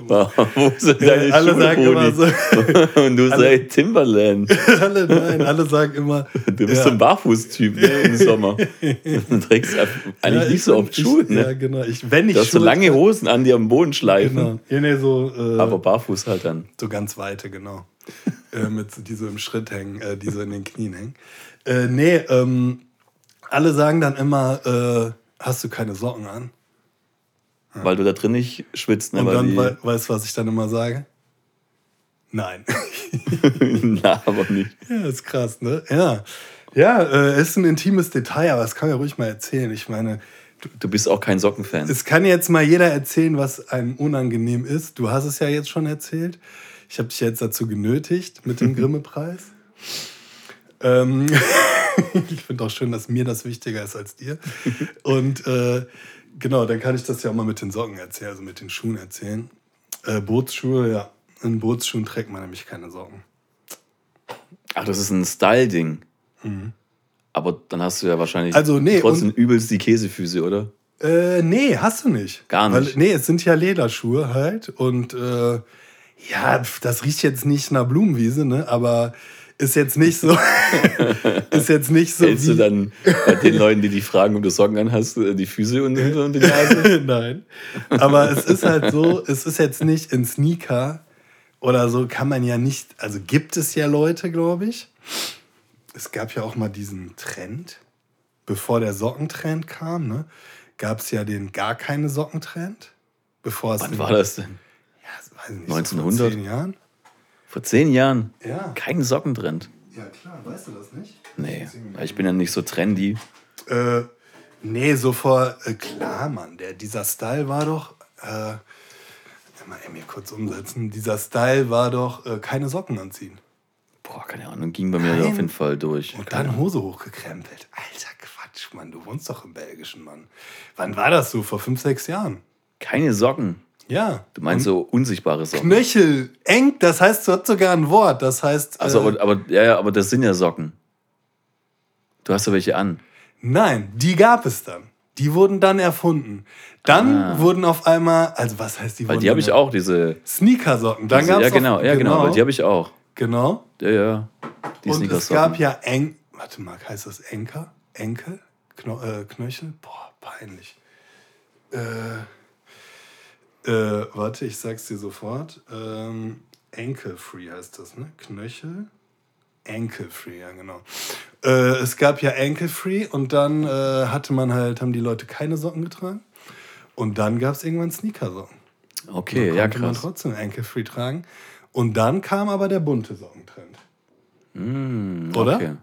Wo sind deine alle Schuhe, sagen immer so, Und du sagst Timberland. alle, nein, alle sagen immer. Du bist ja, so ein Barfußtyp ne, im Sommer. Du trägst eigentlich ja, nicht ich so oft Schuhe, ne? Ja, genau. Ich, wenn ich Du hast so lange Hosen an, die am Boden schleifen. Genau. Ja, nee, so, äh, Aber barfuß halt dann. so ganz weite, genau. äh, mit, die so im Schritt hängen, äh, die so in den Knien hängen. Äh, nee, ähm, alle sagen dann immer, äh, hast du keine Socken an? Weil du da drin nicht schwitzt. Ne? Und dann, die, wei- weißt du, was ich dann immer sage? Nein. Na, aber nicht. Ja, ist krass, ne? Ja. Ja, äh, ist ein intimes Detail, aber das kann ich ja ruhig mal erzählen. Ich meine, Du, du bist auch kein Sockenfan. Es kann jetzt mal jeder erzählen, was einem unangenehm ist. Du hast es ja jetzt schon erzählt. Ich habe dich jetzt dazu genötigt mit dem Grimme-Preis. ähm, ich finde auch schön, dass mir das wichtiger ist als dir. Und äh, genau, dann kann ich das ja auch mal mit den Socken erzählen, also mit den Schuhen erzählen. Äh, Bootsschuhe, ja. In Bootsschuhen trägt man nämlich keine Socken. Ach, das ist ein Style-Ding. Aber dann hast du ja wahrscheinlich Mhm. Also, nee, trotzdem übelst die Käsefüße, oder? Äh, nee, hast du nicht. Gar nicht. Weil, nee, es sind ja Lederschuhe halt. Und äh, ja, das riecht jetzt nicht nach Blumenwiese, ne? Aber ist jetzt nicht so. ist jetzt nicht so. Hältst du dann bei den Leuten, die dich fragen, ob du Socken anhast, äh, die Füße und, und die Nase? Nein. Aber es ist halt so, es ist jetzt nicht in Sneaker oder so, kann man ja nicht. Also gibt es ja Leute, glaube ich. Es gab ja auch mal diesen Trend, bevor der Sockentrend kam, ne? Gab es ja den gar keine Sockentrend. Bevor es Wann war das denn? Ja, weiß ich nicht, 1900? So vor zehn Jahren? Vor zehn Jahren? Ja. Kein Sockentrend. Ja, klar, weißt du das nicht? Nee, weil ich bin ja nicht so trendy. Äh, nee, so vor, äh, klar, Mann, der, dieser Style war doch, äh, mal hier kurz umsetzen, dieser Style war doch, äh, keine Socken anziehen. Boah, keine Ahnung, ging bei mir Nein. auf jeden Fall durch. Und Keine dann Hose hochgekrempelt. Alter Quatsch, Mann, du wohnst doch im Belgischen, Mann. Wann war das so? Vor fünf, sechs Jahren? Keine Socken. Ja. Du meinst so unsichtbare Socken. Knöchel, eng, das heißt, du hast sogar ein Wort, das heißt. Also, äh, aber, aber, ja, ja, aber das sind ja Socken. Du hast ja welche an. Nein, die gab es dann. Die wurden dann erfunden. Dann wurden auf einmal, also was heißt die Ah. Weil die habe ich auch, diese. Sneakersocken. Dann diese gab's ja, genau, ja, genau, weil die habe ich auch. Genau. Ja, ja. Die Und es gab ja eng, warte mal, heißt das Enker? Enkel? Kno äh, Knöchel? Boah, peinlich. Äh, äh, warte, ich sag's dir sofort. Ähm, Enkelfree heißt das, ne? Knöchel? Enkelfree, ja genau. Äh, es gab ja Enkelfree und dann äh, hatte man halt, haben die Leute keine Socken getragen. Und dann gab es irgendwann Sneakersocken. Okay, Dann ja, konnte man krass. trotzdem Enkelfree tragen. Und dann kam aber der bunte Sockentrend. Oder? Mm, Okay.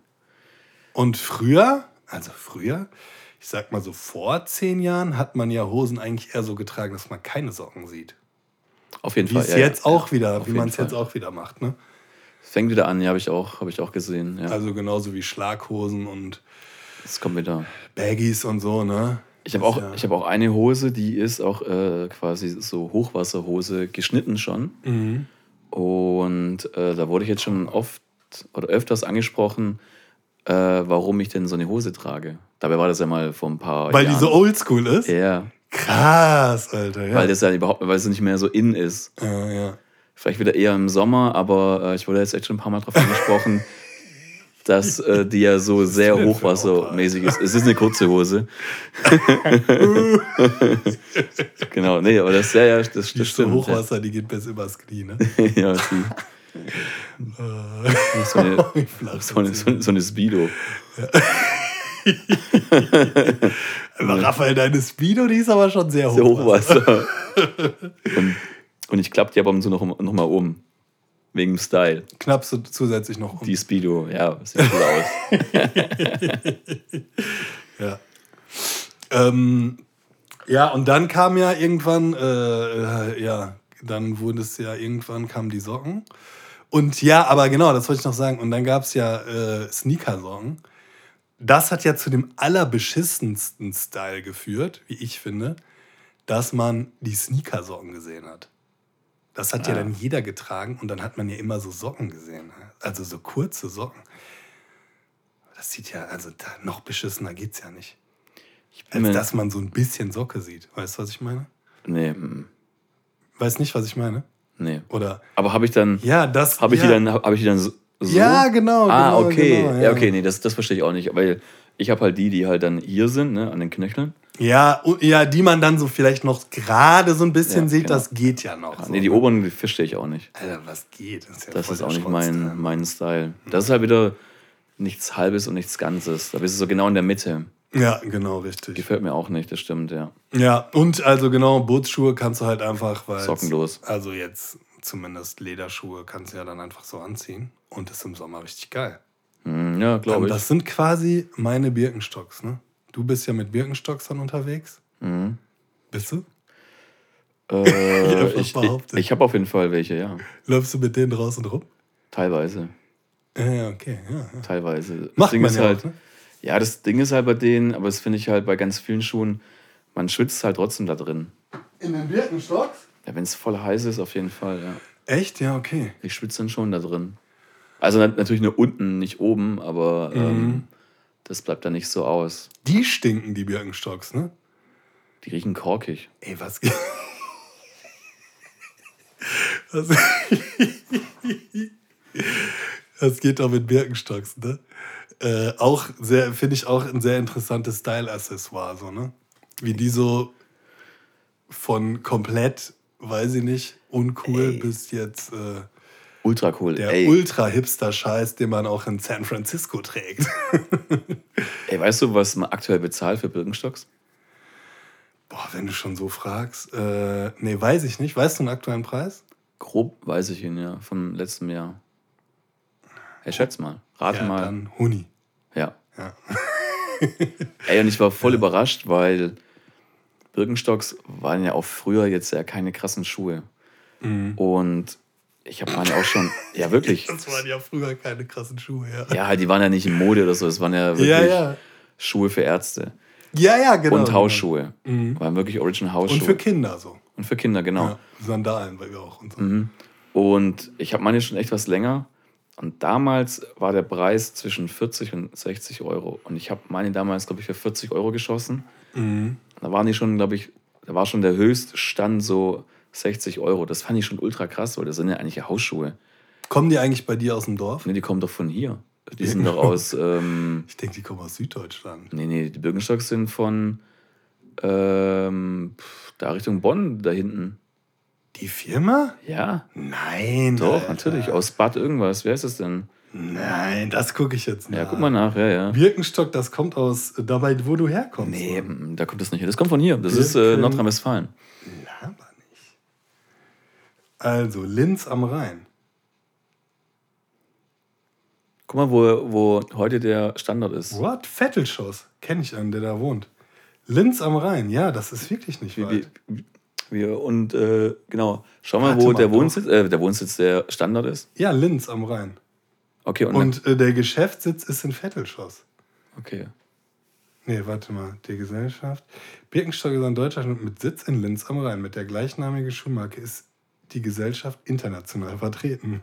Und früher, also früher, ich sag mal so vor zehn Jahren, hat man ja Hosen eigentlich eher so getragen, dass man keine Socken sieht. Auf jeden Wie Fall. ja, jetzt ja, auch wieder, Auf wie man es jetzt auch wieder macht. Ne? Fängt wieder an, ja, habe ich auch, habe ich auch gesehen. Ja. Also genauso wie Schlaghosen und Es kommt wieder. Baggies und so, ne? Ich habe auch, ja- ich hab auch eine Hose, die ist auch äh, quasi so Hochwasserhose geschnitten schon. Mhm. Und äh, da wurde ich jetzt schon oft oder öfters angesprochen, äh, warum ich denn so eine Hose trage. Dabei war das ja mal vor ein paar Weil Jahren. die so oldschool ist? Ja, Krass, Alter. Ja. weil das ja überhaupt, weil es nicht mehr so in ist. ja, ja. Vielleicht wieder eher im Sommer, aber äh, ich wurde jetzt echt schon ein paar Mal darauf angesprochen, dass äh, die ja so sehr hochwassermäßig ist. Es ist eine kurze Hose. genau, nee, aber das, ja, ja, das, das Die ist so stimmt. Hochwasser, die geht bis übers Knie, ne? ja, die, so, eine, so, eine, so, eine- so eine Speedo. Aber Raphael, deine Speedo, die ist aber schon sehr hoch. Der Hochwasser. und, und ich klappe die aber so noch, noch mal um. Wegen dem Style. Knappst du zusätzlich noch um. Die Speedo, ja, sieht cool aus. Ja. Ähm, ja, und dann kam ja irgendwann, äh, äh, ja, dann wurde es ja irgendwann, kamen die Socken. Und ja, aber genau, das wollte ich noch sagen. Und dann gab es ja äh, Sneaker-Socken. Das hat ja zu dem allerbeschissensten Style geführt, wie ich finde, dass man die Sneaker-Socken gesehen hat. Das hat ja Ah. dann jeder getragen und dann hat man ja immer so Socken gesehen. ne? Also so kurze Socken. Das sieht ja, also da, noch beschissener geht's ja nicht. Als dass man so ein bisschen Socke sieht. Weißt du, was ich meine? Nee, mm, Weißt nicht, was ich meine? Nee. Oder Aber habe ich dann, ja, das. habe ich ja. die dann, habe ich die dann so? Ja, genau. Ah, genau, okay. Genau, ja. okay, nee, das, das verstehe ich auch nicht. Weil ich habe halt die, die halt dann hier sind, ne, an den Knöcheln. Ja, ja, die man dann so vielleicht noch gerade so ein bisschen Ja, sieht, genau. das geht ja noch. Ah, so, nee, die ne? oberen verstehe ich auch nicht. Alter, was geht? Das ist, ja Das ist auch nicht mein, ne? mein Style. Das ist halt wieder nichts Halbes und nichts Ganzes. Da bist du so genau in der Mitte. Ja, genau, richtig. Gefällt mir auch nicht, das stimmt, ja. Ja, und also genau, Bootsschuhe kannst du halt einfach, weil. Sockenlos. Also jetzt zumindest Lederschuhe kannst du ja dann einfach so anziehen. Und ist im Sommer richtig geil. Hm, ja, glaube Und ich. das sind quasi meine Birkenstocks, ne? Du bist ja mit Birkenstocks dann unterwegs. Mhm. Bist du? Äh, ich ich, ich habe auf jeden Fall welche, ja. Läufst du mit denen draußen rum? Teilweise. Ja, okay. Ja, ja. Teilweise. Das Macht Ding man ist ja halt, auch, ne? Ja, das Ding ist halt bei denen, aber das finde ich halt bei ganz vielen Schuhen, man schwitzt halt trotzdem da drin. In den Birkenstocks? Ja, wenn es voll heiß ist, auf jeden Fall, ja. Echt? Ja, okay. Ich schwitze dann schon da drin. Also nat- natürlich nur unten, nicht oben, aber Mhm. ähm, das bleibt dann nicht so aus. Die stinken, die Birkenstocks, ne? Die riechen korkig. Ey, was geht? Was, was geht da mit Birkenstocks, ne? Äh, auch sehr, finde ich auch ein sehr interessantes Style-Accessoire, so, ne? Wie die so von komplett, weiß ich nicht, uncool Ey. bis jetzt äh, Ultra cool. der ey, Ultra-Hipster-Scheiß, den man auch in San Francisco trägt. ey, weißt du, was man aktuell bezahlt für Birkenstocks? Boah, wenn du schon so fragst. Äh, nee, weiß ich nicht. Weißt du einen aktuellen Preis? Grob weiß ich ihn, ja, vom letzten Jahr. Hey, schätz mal. Rate ja, mal. dann Huni. Ja. Ja. Ey, und ich war voll überrascht, weil Birkenstocks waren ja auch früher jetzt ja keine krassen Schuhe. Mhm. Und ich habe meine auch schon, ja wirklich. Das waren ja früher keine krassen Schuhe, ja. Ja, die waren ja nicht in Mode oder so, es waren ja wirklich Ja, ja. Schuhe für Ärzte. Ja, ja, genau. und Hausschuhe. Mhm. Waren wirklich Original genau. Hausschuhe. Und für Kinder so. Und für Kinder, genau. Ja, Sandalen, weil wir auch und so. Mhm. Und ich habe meine schon echt was länger. Und damals war der Preis zwischen 40 und 60 Euro. Und ich habe meine damals, glaube ich, für 40 Euro geschossen. Mhm. Da waren die schon, glaube ich, da war schon der Höchststand so 60 Euro. Das fand ich schon ultra krass, weil das sind ja eigentlich ja Hausschuhe. Kommen die eigentlich bei dir aus dem Dorf? Ne, die kommen doch von hier. Die sind doch aus, ähm, Ich denke, die kommen aus Süddeutschland. nee, nee, die Birkenstocks sind von ähm, da Richtung Bonn, da hinten. Die Firma? Ja, Nein. doch, Alter. natürlich. Aus Bad irgendwas. Wer ist es denn? Nein, das gucke ich jetzt nicht. Ja, guck mal nach, ja, ja. Birkenstock, das kommt aus dabei, wo du herkommst. Nee, m, da kommt das nicht her. Das kommt von hier. Das ist äh, Birken- Nordrhein-Westfalen. Laber nicht. Also, Linz am Rhein. Guck mal, wo, wo heute der Standort ist. What? Vettelschoss. Kenne ich einen, der da wohnt. Linz am Rhein. Ja, das ist wirklich nicht Wie, weit. wie, wie, und äh, genau, schau mal, Warte wo mal, der doch. Wohnsitz, äh, der Wohnsitz der Standort ist. Ja, Linz am Rhein. Okay, und, Und äh, der Geschäftssitz ist in Vettelschoss. okay. Nee, warte mal. Die Gesellschaft. Birkenstock ist ein deutscher mit Sitz in Linz am Rhein. Mit der gleichnamigen Schuhmarke ist die Gesellschaft international vertreten.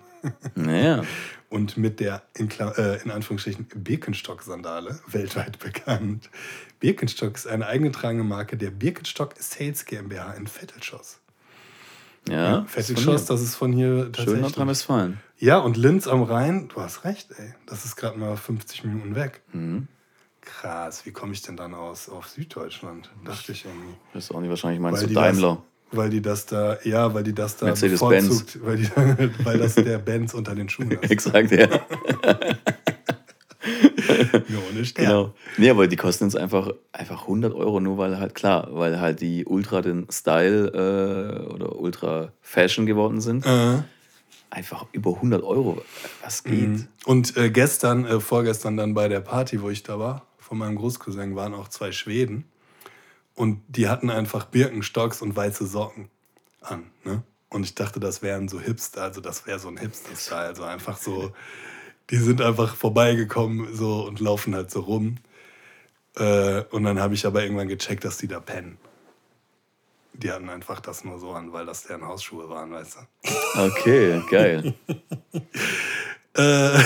Naja, Und mit der in, Kla- äh, in Anführungsstrichen Birkenstock-Sandale weltweit bekannt. Birkenstock ist eine eingetragene Marke der Birkenstock Sales GmbH in Vettelschoss. ja. Vettelschoss, das ist von hier hier. Schön tatsächlich. Nordrhein-Westfalen. Ja, und Linz am Rhein, du hast recht, ey. Das ist gerade mal 50 Minuten weg. Mhm. Krass, wie komme ich denn dann aus auf Süddeutschland? Dachte ich irgendwie. Das ist auch nicht wahrscheinlich meinst Weil du Daimler. Weil die das da, ja, weil die das da Mercedes-Benz. bevorzugt, weil, die, weil das der Benz unter den Schuhen ist. Exakt, ja. Ja, ohne Stern. Genau. Nee, aber die kosten jetzt einfach, einfach 100 Euro, nur weil halt, klar, weil halt die ultra den Style äh, oder ultra Fashion geworden sind. Äh, Einfach über 100 Euro. Was geht? Mhm. und äh, gestern, äh, vorgestern dann bei der Party, wo ich da war, von meinem Großcousin, waren auch zwei Schweden. Und die hatten einfach Birkenstocks und weiße Socken an. Ne? Und ich dachte, das wären so Hipster, also das wäre so ein Hipster-Style. Also einfach so, die sind einfach vorbeigekommen so und laufen halt so rum. Äh, und dann habe ich aber irgendwann gecheckt, dass die da pennen. Die hatten einfach das nur so an, weil das deren Hausschuhe waren, weißt du. Okay, geil. Äh,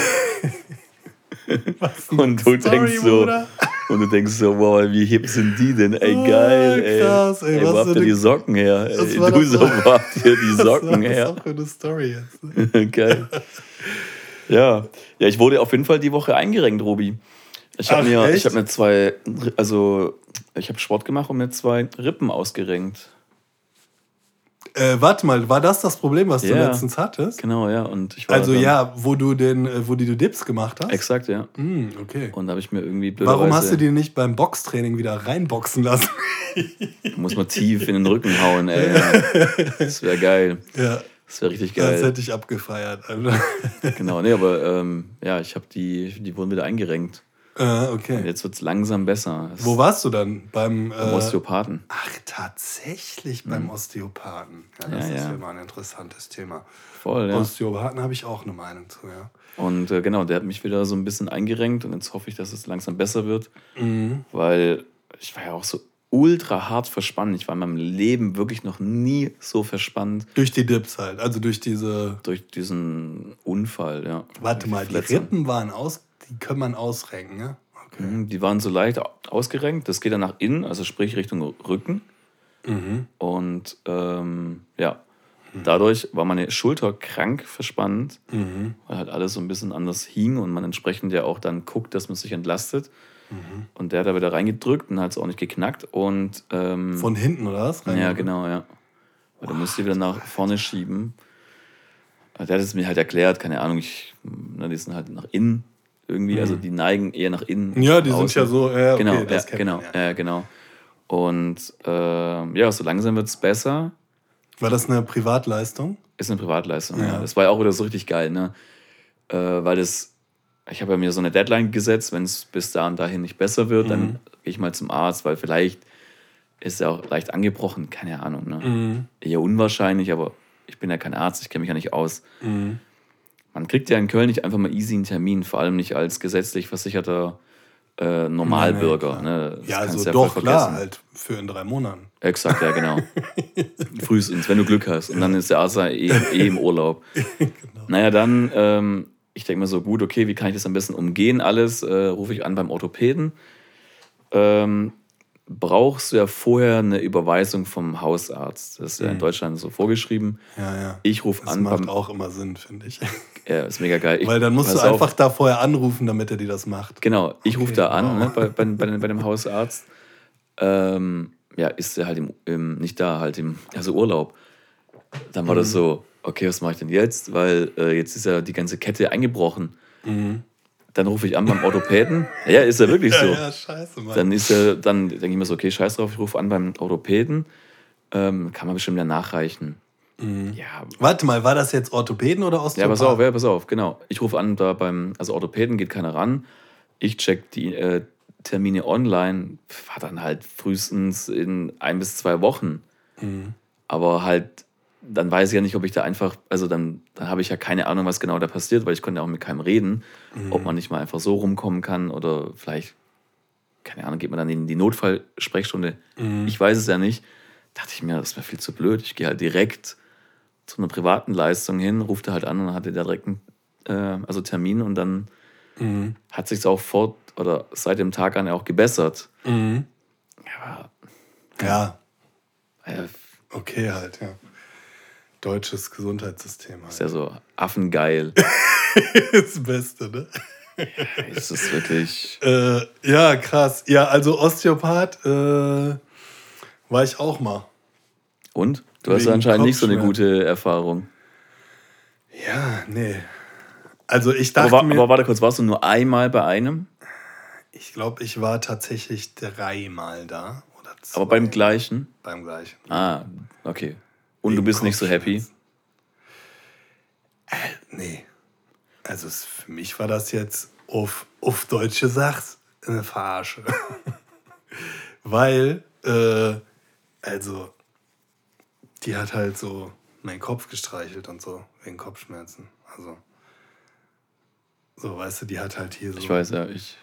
Und du Story, denkst so, Bruder. Und du denkst so, wow, wie hip sind die denn? Ey, Oh, geil, ey. krass, ey, ey wo habt ihr die Socken her? Das Ey, du so, wo habt ihr die Socken was her? ist das für eine Story jetzt? ne? Geil. Ja. ja, ich wurde auf jeden Fall die Woche eingerenkt, Robi. Ich habe mir, ich habe mir zwei, also ich habe Sport gemacht und mir zwei Rippen ausgerenkt. Äh, warte mal, war das das Problem, was du Ja. letztens hattest? Genau, ja. Und ich war Also ja, wo du den, äh, wo die du Dips gemacht hast? Exakt, ja. Hm, okay. Und da habe ich mir irgendwie Warum hast du die nicht beim Boxtraining wieder reinboxen lassen? muss man tief in den Rücken hauen, ey. Das wäre geil. ja, Das wäre richtig das geil. hätte ich abgefeiert. Also. Genau, nee, aber ähm, ja, ich habe die, die wurden wieder eingerenkt. Äh, Und okay. jetzt wird es langsam besser. Es- Wo warst du dann? Beim, äh, Beim Osteopathen. Ach, tatsächlich beim Osteopathen. Ja, das Mhm. Ja, ist ja. mal ein interessantes Thema. Voll, ja. Osteopathen habe ich auch eine Meinung zu, ja. Und äh, genau, der hat mich wieder so ein bisschen eingerenkt und jetzt hoffe ich, dass es langsam besser wird, Mhm. weil ich war ja auch so ultra hart verspannt. Ich war in meinem Leben wirklich noch nie so verspannt Durch die Dips halt, also durch diese. durch diesen Unfall, ja. Warte mal, die. Rippen waren aus, die kann man ausrenken, ja? Okay. Mhm, Die waren so leicht au- ausgerenkt. Das geht dann nach innen, also sprich Richtung Rücken. Mhm. Und ähm, ja, dadurch war meine Schulter krank verspannt, Mhm. weil halt alles so ein bisschen anders hing und man entsprechend ja auch dann guckt, dass man sich entlastet. Mhm. Und der hat da wieder reingedrückt und hat es auch nicht geknackt. Und ähm, Von hinten, oder was? ja, genau, ja. Weil du musst die wieder nach vorne schieben. Der hat es mir halt erklärt, keine Ahnung, ich, na, die sind halt nach innen irgendwie, also die neigen eher nach innen. Mhm. Ja, die sind außen. ja so, ja, okay, genau, das ja, genau, man, ja. ja. genau. Und ähm, ja, so langsam wird es besser. War das eine Privatleistung? Ist eine Privatleistung. Ja. Ja. Das war ja auch wieder so richtig geil, ne? Äh, weil das, ich habe ja mir so eine Deadline gesetzt, wenn es bis da und dahin nicht besser wird, Mhm. dann gehe ich mal zum Arzt, weil vielleicht ist er auch leicht angebrochen, keine Ahnung. Ne? Mhm. Eher unwahrscheinlich, aber ich bin ja kein Arzt, ich kenne mich ja nicht aus. Mhm. Man kriegt ja in Köln nicht einfach mal easy einen Termin, vor allem nicht als gesetzlich versicherter äh, Normalbürger. Nee, ne? Ja, also voll doch, klar, vergessen. halt für in drei Monaten. Exakt, ja, genau. Frühestens, wenn du Glück hast. Und dann ist der ja eh, eh im Urlaub. Genau. Naja, dann, ähm, ich denke mir so, gut, okay, wie kann ich das am besten umgehen? Alles äh, rufe ich an beim Orthopäden. Ähm, brauchst du ja vorher eine Überweisung vom Hausarzt. Das ist ja in Deutschland so vorgeschrieben. Ja, ja. Ich rufe Mhm. Das an macht beim. auch immer Sinn, finde ich. Ja, ist mega geil. Ich, Weil dann musst du pass auf, einfach da vorher anrufen, damit er dir das macht. Genau, ich rufe Okay, da an wow. ne, bei, bei, bei, dem- bei dem Hausarzt. Ähm, ja, ist er halt im, im, nicht da, halt im also Urlaub. Dann war das Mhm. so, okay, was mache ich denn jetzt? Weil äh, jetzt ist ja die ganze Kette eingebrochen. Dann rufe ich an beim Orthopäden. Ja, ist ja wirklich so. Mhm. Ja, ja, scheiße, Mann. Dann ist er, dann denke ich mir so, okay, scheiß drauf, ich rufe an beim Orthopäden. Ähm, kann man bestimmt wieder nachreichen. Ja, Warte mal, war das jetzt Orthopäden oder ja, Osteopath? pass auf, ja, pass auf, genau. Ich rufe an, da beim, also Orthopäden geht keiner ran. Ich check die äh, Termine online, war dann halt frühestens in ein bis zwei Wochen. Aber halt, dann weiß ich ja nicht, ob ich da einfach, also dann, dann habe ich ja keine Ahnung, was genau da passiert, weil ich konnte ja auch mit keinem reden, ob man nicht mal einfach so rumkommen kann oder vielleicht, keine Ahnung, geht man dann in die Notfallsprechstunde. Ich weiß es ja nicht. Dachte ich mir, das wäre viel zu blöd. Ich gehe halt direkt zu einer privaten Leistung hin, rufte halt an und hatte da direkt einen äh, also Termin und dann hat sich auch fort oder seit dem Tag an auch gebessert. Mhm. Ja, Ja, äh, okay halt, ja. Deutsches Gesundheitssystem ist halt. ja so affengeil. Das Beste, ne? es ist wirklich. Äh, ja, krass. Ja, also Osteopath äh, war ich auch mal. Und? Du hast anscheinend nicht so eine gute Erfahrung. Ja, nee. Also ich dachte Aber, wa- mir, aber warte kurz, warst du nur einmal bei einem? ich glaube, ich war tatsächlich dreimal da. Oder zwei, Aber beim gleichen? beim gleichen. Ah, okay. Und du bist nicht so happy? Äh, nee. Also es, für mich war das jetzt auf, auf deutsche Sachs eine Verarsche. Weil, äh, also, die hat halt so meinen Kopf gestreichelt und so, wegen Kopfschmerzen. Also, so, weißt du, die hat halt hier so. Ich weiß ja, ich,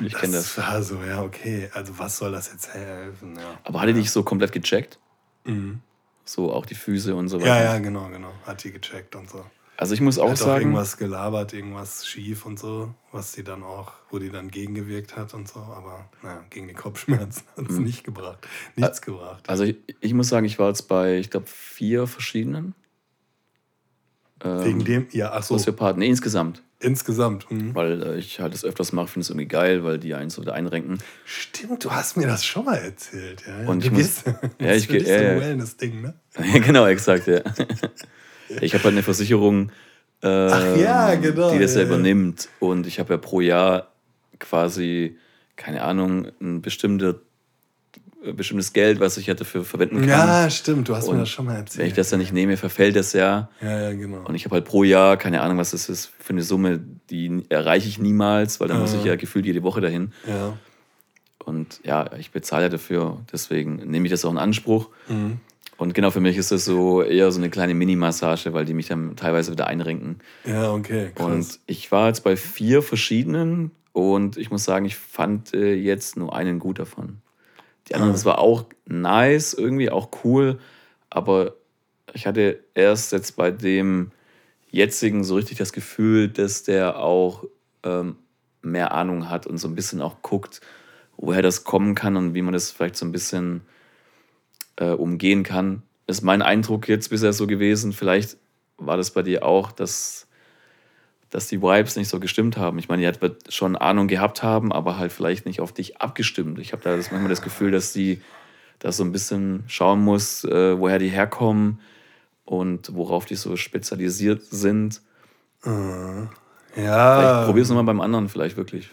ich kenne das. War so, ja, okay. Also, was soll das jetzt helfen? Ja, Aber hat die dich so komplett gecheckt? So auch die Füße und so weiter. ja, ja, genau, genau. Hat die gecheckt und so. Also ich muss auch hat auch sagen, irgendwas gelabert, irgendwas schief und so, was die dann auch, wo die dann gegengewirkt hat und so, aber naja, gegen die Kopfschmerzen hat es nicht gebracht. Nichts gebracht. also ich, ich muss sagen, ich war jetzt bei, ich glaube, vier verschiedenen ähm, Wegen dem, ja, ach so, Osteopathen. Nee, insgesamt. Insgesamt. Mhm. Weil äh, ich halt das öfters mache, finde es irgendwie geil, weil die eins oder einrenken. Stimmt, du hast mir das schon mal erzählt. Ja, ja. Und du ich muss- gehst, ja, das ich ist für geh- dich ja, so ein ja. Wellness-Ding, ne? genau, exakt, ja. ich habe halt eine Versicherung, Ach ja, genau, die das ja, ja, ja. übernimmt. Und ich habe ja pro Jahr quasi, keine Ahnung, ein bestimmte, äh, bestimmtes Geld, was ich dafür verwenden kann. Ja, stimmt, du hast mir Und das schon mal erzählt. Wenn ich das dann nicht nehme, verfällt das ja. Ja, ja, genau. Und ich habe halt pro Jahr, keine Ahnung, was das ist für eine Summe, die erreiche ich niemals, weil dann muss ich ja gefühlt jede Woche dahin. Ja. Und ja, ich bezahle ja dafür, deswegen nehme ich das auch in Anspruch. Und genau für mich ist das so eher so eine kleine Mini-Massage, weil die mich dann teilweise wieder einrenken. Ja, okay. Krass. Und ich war jetzt bei vier verschiedenen und ich muss sagen, ich fand äh, jetzt nur einen gut davon. Die anderen, das war auch nice, irgendwie auch cool, aber ich hatte erst jetzt bei dem jetzigen so richtig das Gefühl, dass der auch ähm, mehr Ahnung hat und so ein bisschen auch guckt, woher das kommen kann und wie man das vielleicht so ein bisschen äh, umgehen kann. Ist mein Eindruck jetzt bisher so gewesen. Vielleicht war das bei dir auch, dass, dass die Vibes nicht so gestimmt haben. Ich meine, die wird schon Ahnung gehabt haben, aber halt vielleicht nicht auf dich abgestimmt. Ich habe da das, manchmal das Gefühl, dass die da so ein bisschen schauen muss, äh, woher die herkommen und worauf die so spezialisiert sind. ja. Vielleicht probier's nochmal beim anderen, vielleicht wirklich.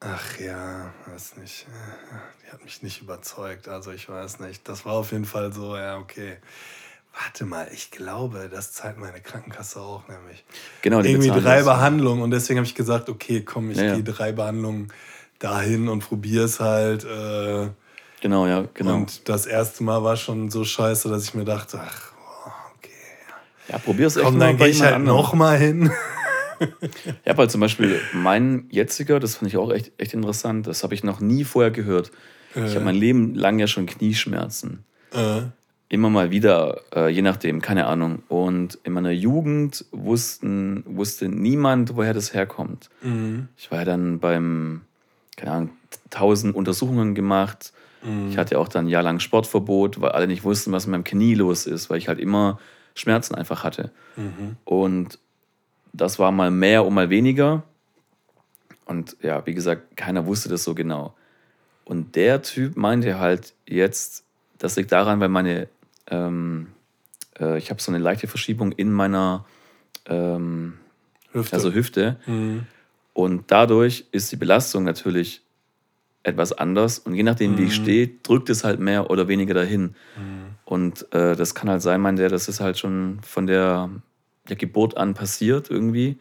Ach ja, weiß nicht. Die hat mich nicht überzeugt. Also ich weiß nicht. Das war auf jeden Fall so, ja, okay. Warte mal, ich glaube, das zahlt meine Krankenkasse auch nämlich. Genau, die Irgendwie drei das. Behandlungen und deswegen habe ich gesagt, okay, komm, ich Ja, ja. gehe drei Behandlungen dahin und probiere es halt. Äh, Genau, ja, genau. Und das erste Mal war schon so scheiße, dass ich mir dachte, ach, okay. ja, probier's echt Komm, mal dann bei gehe ich halt anderem. noch mal hin. Ich habe halt zum Beispiel mein jetziger, das fand ich auch echt, echt interessant, das habe ich noch nie vorher gehört. Ich habe mein Leben lang ja schon Knieschmerzen. Äh, Immer mal wieder, äh, je nachdem, keine Ahnung. Und in meiner Jugend wussten, wusste niemand, woher das herkommt. mhm. Ich war ja dann beim, keine Ahnung, tausend Untersuchungen gemacht. Mhm. Ich hatte auch dann ein Jahr lang Sportverbot, weil alle nicht wussten, was mit meinem Knie los ist, weil ich halt immer Schmerzen einfach hatte. Mhm. Und das war mal mehr und mal weniger. Und ja, wie gesagt, keiner wusste das so genau. Und der Typ meinte halt jetzt, das liegt daran, weil meine, ähm, äh, ich habe so eine leichte Verschiebung in meiner ähm, Hüfte. also Hüfte. Mhm. Und dadurch ist die Belastung natürlich etwas anders. Und je nachdem, wie ich stehe, drückt es halt mehr oder weniger dahin. Und äh, das kann halt sein, mein der, das ist halt schon von der, der Geburt an passiert irgendwie.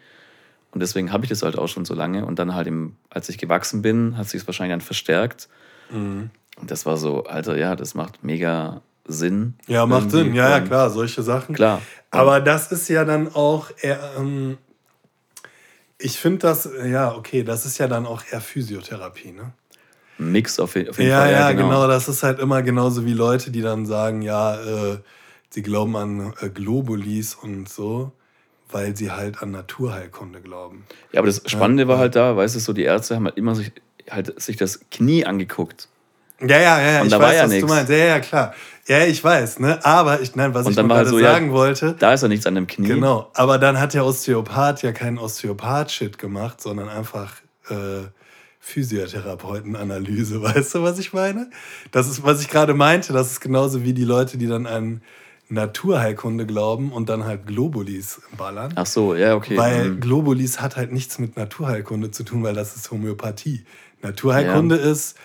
Und deswegen habe ich das halt auch schon so lange. Und dann halt, im, als ich gewachsen bin, hat sich es wahrscheinlich dann verstärkt. Mhm. Und das war so, Alter, ja, das macht mega Sinn. Ja, macht. Sinn. Ja, ja, klar, solche Sachen. Klar. Aber das ist ja dann auch eher, ähm, ich finde das, ja, okay, das ist ja dann auch eher Physiotherapie, ne? Mix auf, je- auf jeden Ja, Fall. ja, genau. Das ist halt immer genauso wie Leute, die dann sagen, ja, äh, sie glauben an äh, Globulis und so, weil sie halt an Naturheilkunde glauben. Ja, aber das Spannende war halt da, weißt du, so die Ärzte haben halt immer sich, halt sich das Knie angeguckt. Ja, ja, ja, ja, Und ich da war weiß, ja was nix. du meinst. Ja, ja, klar. Ja, ich weiß, ne? Aber ich, nein, was Und ich dann war gerade so, ja, sagen wollte, Da ist ja nichts an dem Knie. Genau, aber dann hat der Osteopath ja keinen Osteopath-Shit gemacht, sondern einfach äh, Physiotherapeutenanalyse. Weißt du, was ich meine? Das ist, was ich gerade meinte, das ist genauso wie die Leute, die dann an Naturheilkunde glauben und dann halt Globulis ballern. Ach so, ja, okay. Weil Mhm. Globulis hat halt nichts mit Naturheilkunde zu tun, weil das ist Homöopathie. Naturheilkunde ist,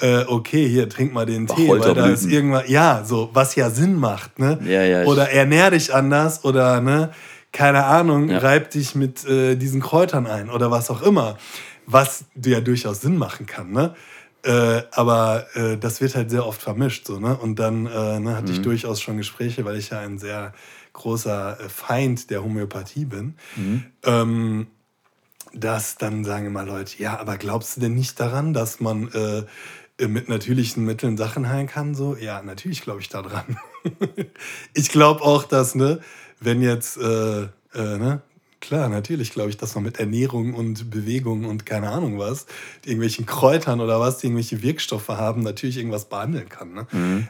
äh, okay, hier, trink mal den Tee, weil da ist irgendwas, ja, so, was ja Sinn macht, ne? Ja, ja, Oder ernähr dich anders oder, ne, keine Ahnung, Ja. reib dich mit äh, diesen Kräutern ein oder was auch immer. Was ja durchaus Sinn machen kann, ne? Äh, aber äh, das wird halt sehr oft vermischt, so, ne? Und dann äh, ne, hatte ich durchaus schon Gespräche, weil ich ja ein sehr großer äh, Feind der Homöopathie bin. Ähm, dass dann sagen immer Leute, ja, aber glaubst du denn nicht daran, dass man äh, mit natürlichen Mitteln Sachen heilen kann? So, ja, natürlich glaube ich daran. ich glaube auch, dass, ne, wenn jetzt, äh, äh, ne, klar, natürlich glaube ich, dass man mit Ernährung und Bewegung und keine Ahnung was, irgendwelchen Kräutern oder was, die irgendwelche Wirkstoffe haben, natürlich irgendwas behandeln kann. Ne?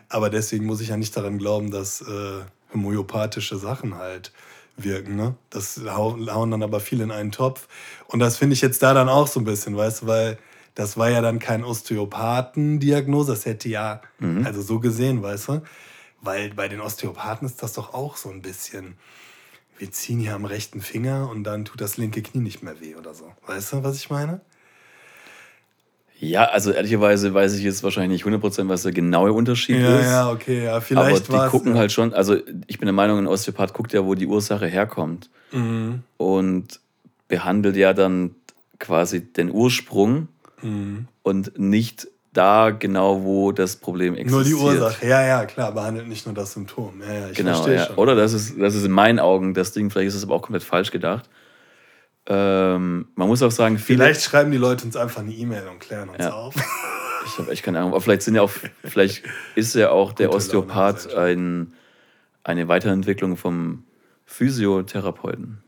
Aber deswegen muss ich ja nicht daran glauben, dass äh, homöopathische Sachen halt wirken. Ne? Das hauen, hauen dann aber viele in einen Topf. Und das finde ich jetzt da dann auch so ein bisschen, weißt du, weil das war ja dann kein Osteopathendiagnose, das hätte ja, also so gesehen, weißt du, weil bei den Osteopathen ist das doch auch so ein bisschen, wir ziehen hier am rechten Finger und dann tut das linke Knie nicht mehr weh oder so. Weißt du, was ich meine? Ja, also ehrlicherweise weiß ich jetzt wahrscheinlich nicht 100%, was der genaue Unterschied Ja, ist. ja, okay, ja, aber vielleicht die war gucken halt schon, also ich bin der Meinung, ein Osteopath guckt ja, wo die Ursache herkommt. Mhm. Und behandelt ja dann quasi den Ursprung Mhm. und nicht da genau, wo das Problem existiert. Nur die Ursache. Ja, ja, klar, behandelt nicht nur das Symptom. Ja, ja, ich Genau, verstehe ja. schon. Oder das ist, das ist in meinen Augen das Ding, vielleicht ist es aber auch komplett falsch gedacht. Ähm, man muss auch sagen, viele. Vielleicht schreiben die Leute uns einfach eine E-Mail und klären uns Ja. auf. Ich habe echt keine Ahnung. Aber vielleicht sind ja auch, vielleicht ist ja auch der Gute Osteopath ein, eine Weiterentwicklung vom Physiotherapeuten.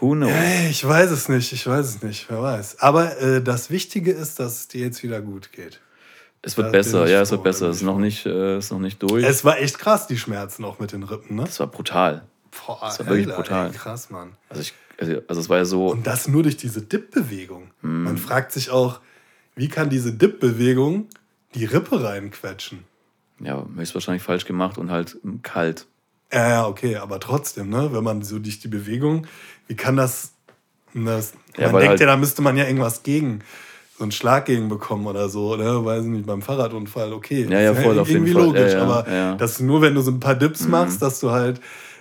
Who knows? Ey, ich weiß es nicht, ich weiß es nicht, wer weiß. Aber äh, das Wichtige ist, dass es dir jetzt wieder gut geht. Es wird da besser, ja, es wird besser. Es ist noch nicht, äh, ist noch nicht durch. Es war echt krass, die Schmerzen auch mit den Rippen, ne? Es war brutal. Boah, das war wirklich Alter, brutal. Ey, krass, Mann. Also, ich, also, also es war ja so. Und das nur durch diese Dip-Bewegung. Mhm. Man fragt sich auch, wie kann diese Dip-Bewegung die Rippe reinquetschen? ja, höchstwahrscheinlich falsch gemacht und halt mm, kalt. Ja, ja, okay, aber trotzdem, ne? Wenn man so durch die Bewegung, wie kann das. das Ja, man denkt halt- ja, da müsste man ja irgendwas gegen, so einen Schlag gegen bekommen oder so, ne? Weiß ich nicht, beim Fahrradunfall, okay. Ja, ja, voll, auf jeden irgendwie Fall. logisch, Ja, ja, aber ja. Mhm. dass du nur, wenn du so ein paar Dips machst, dass du halt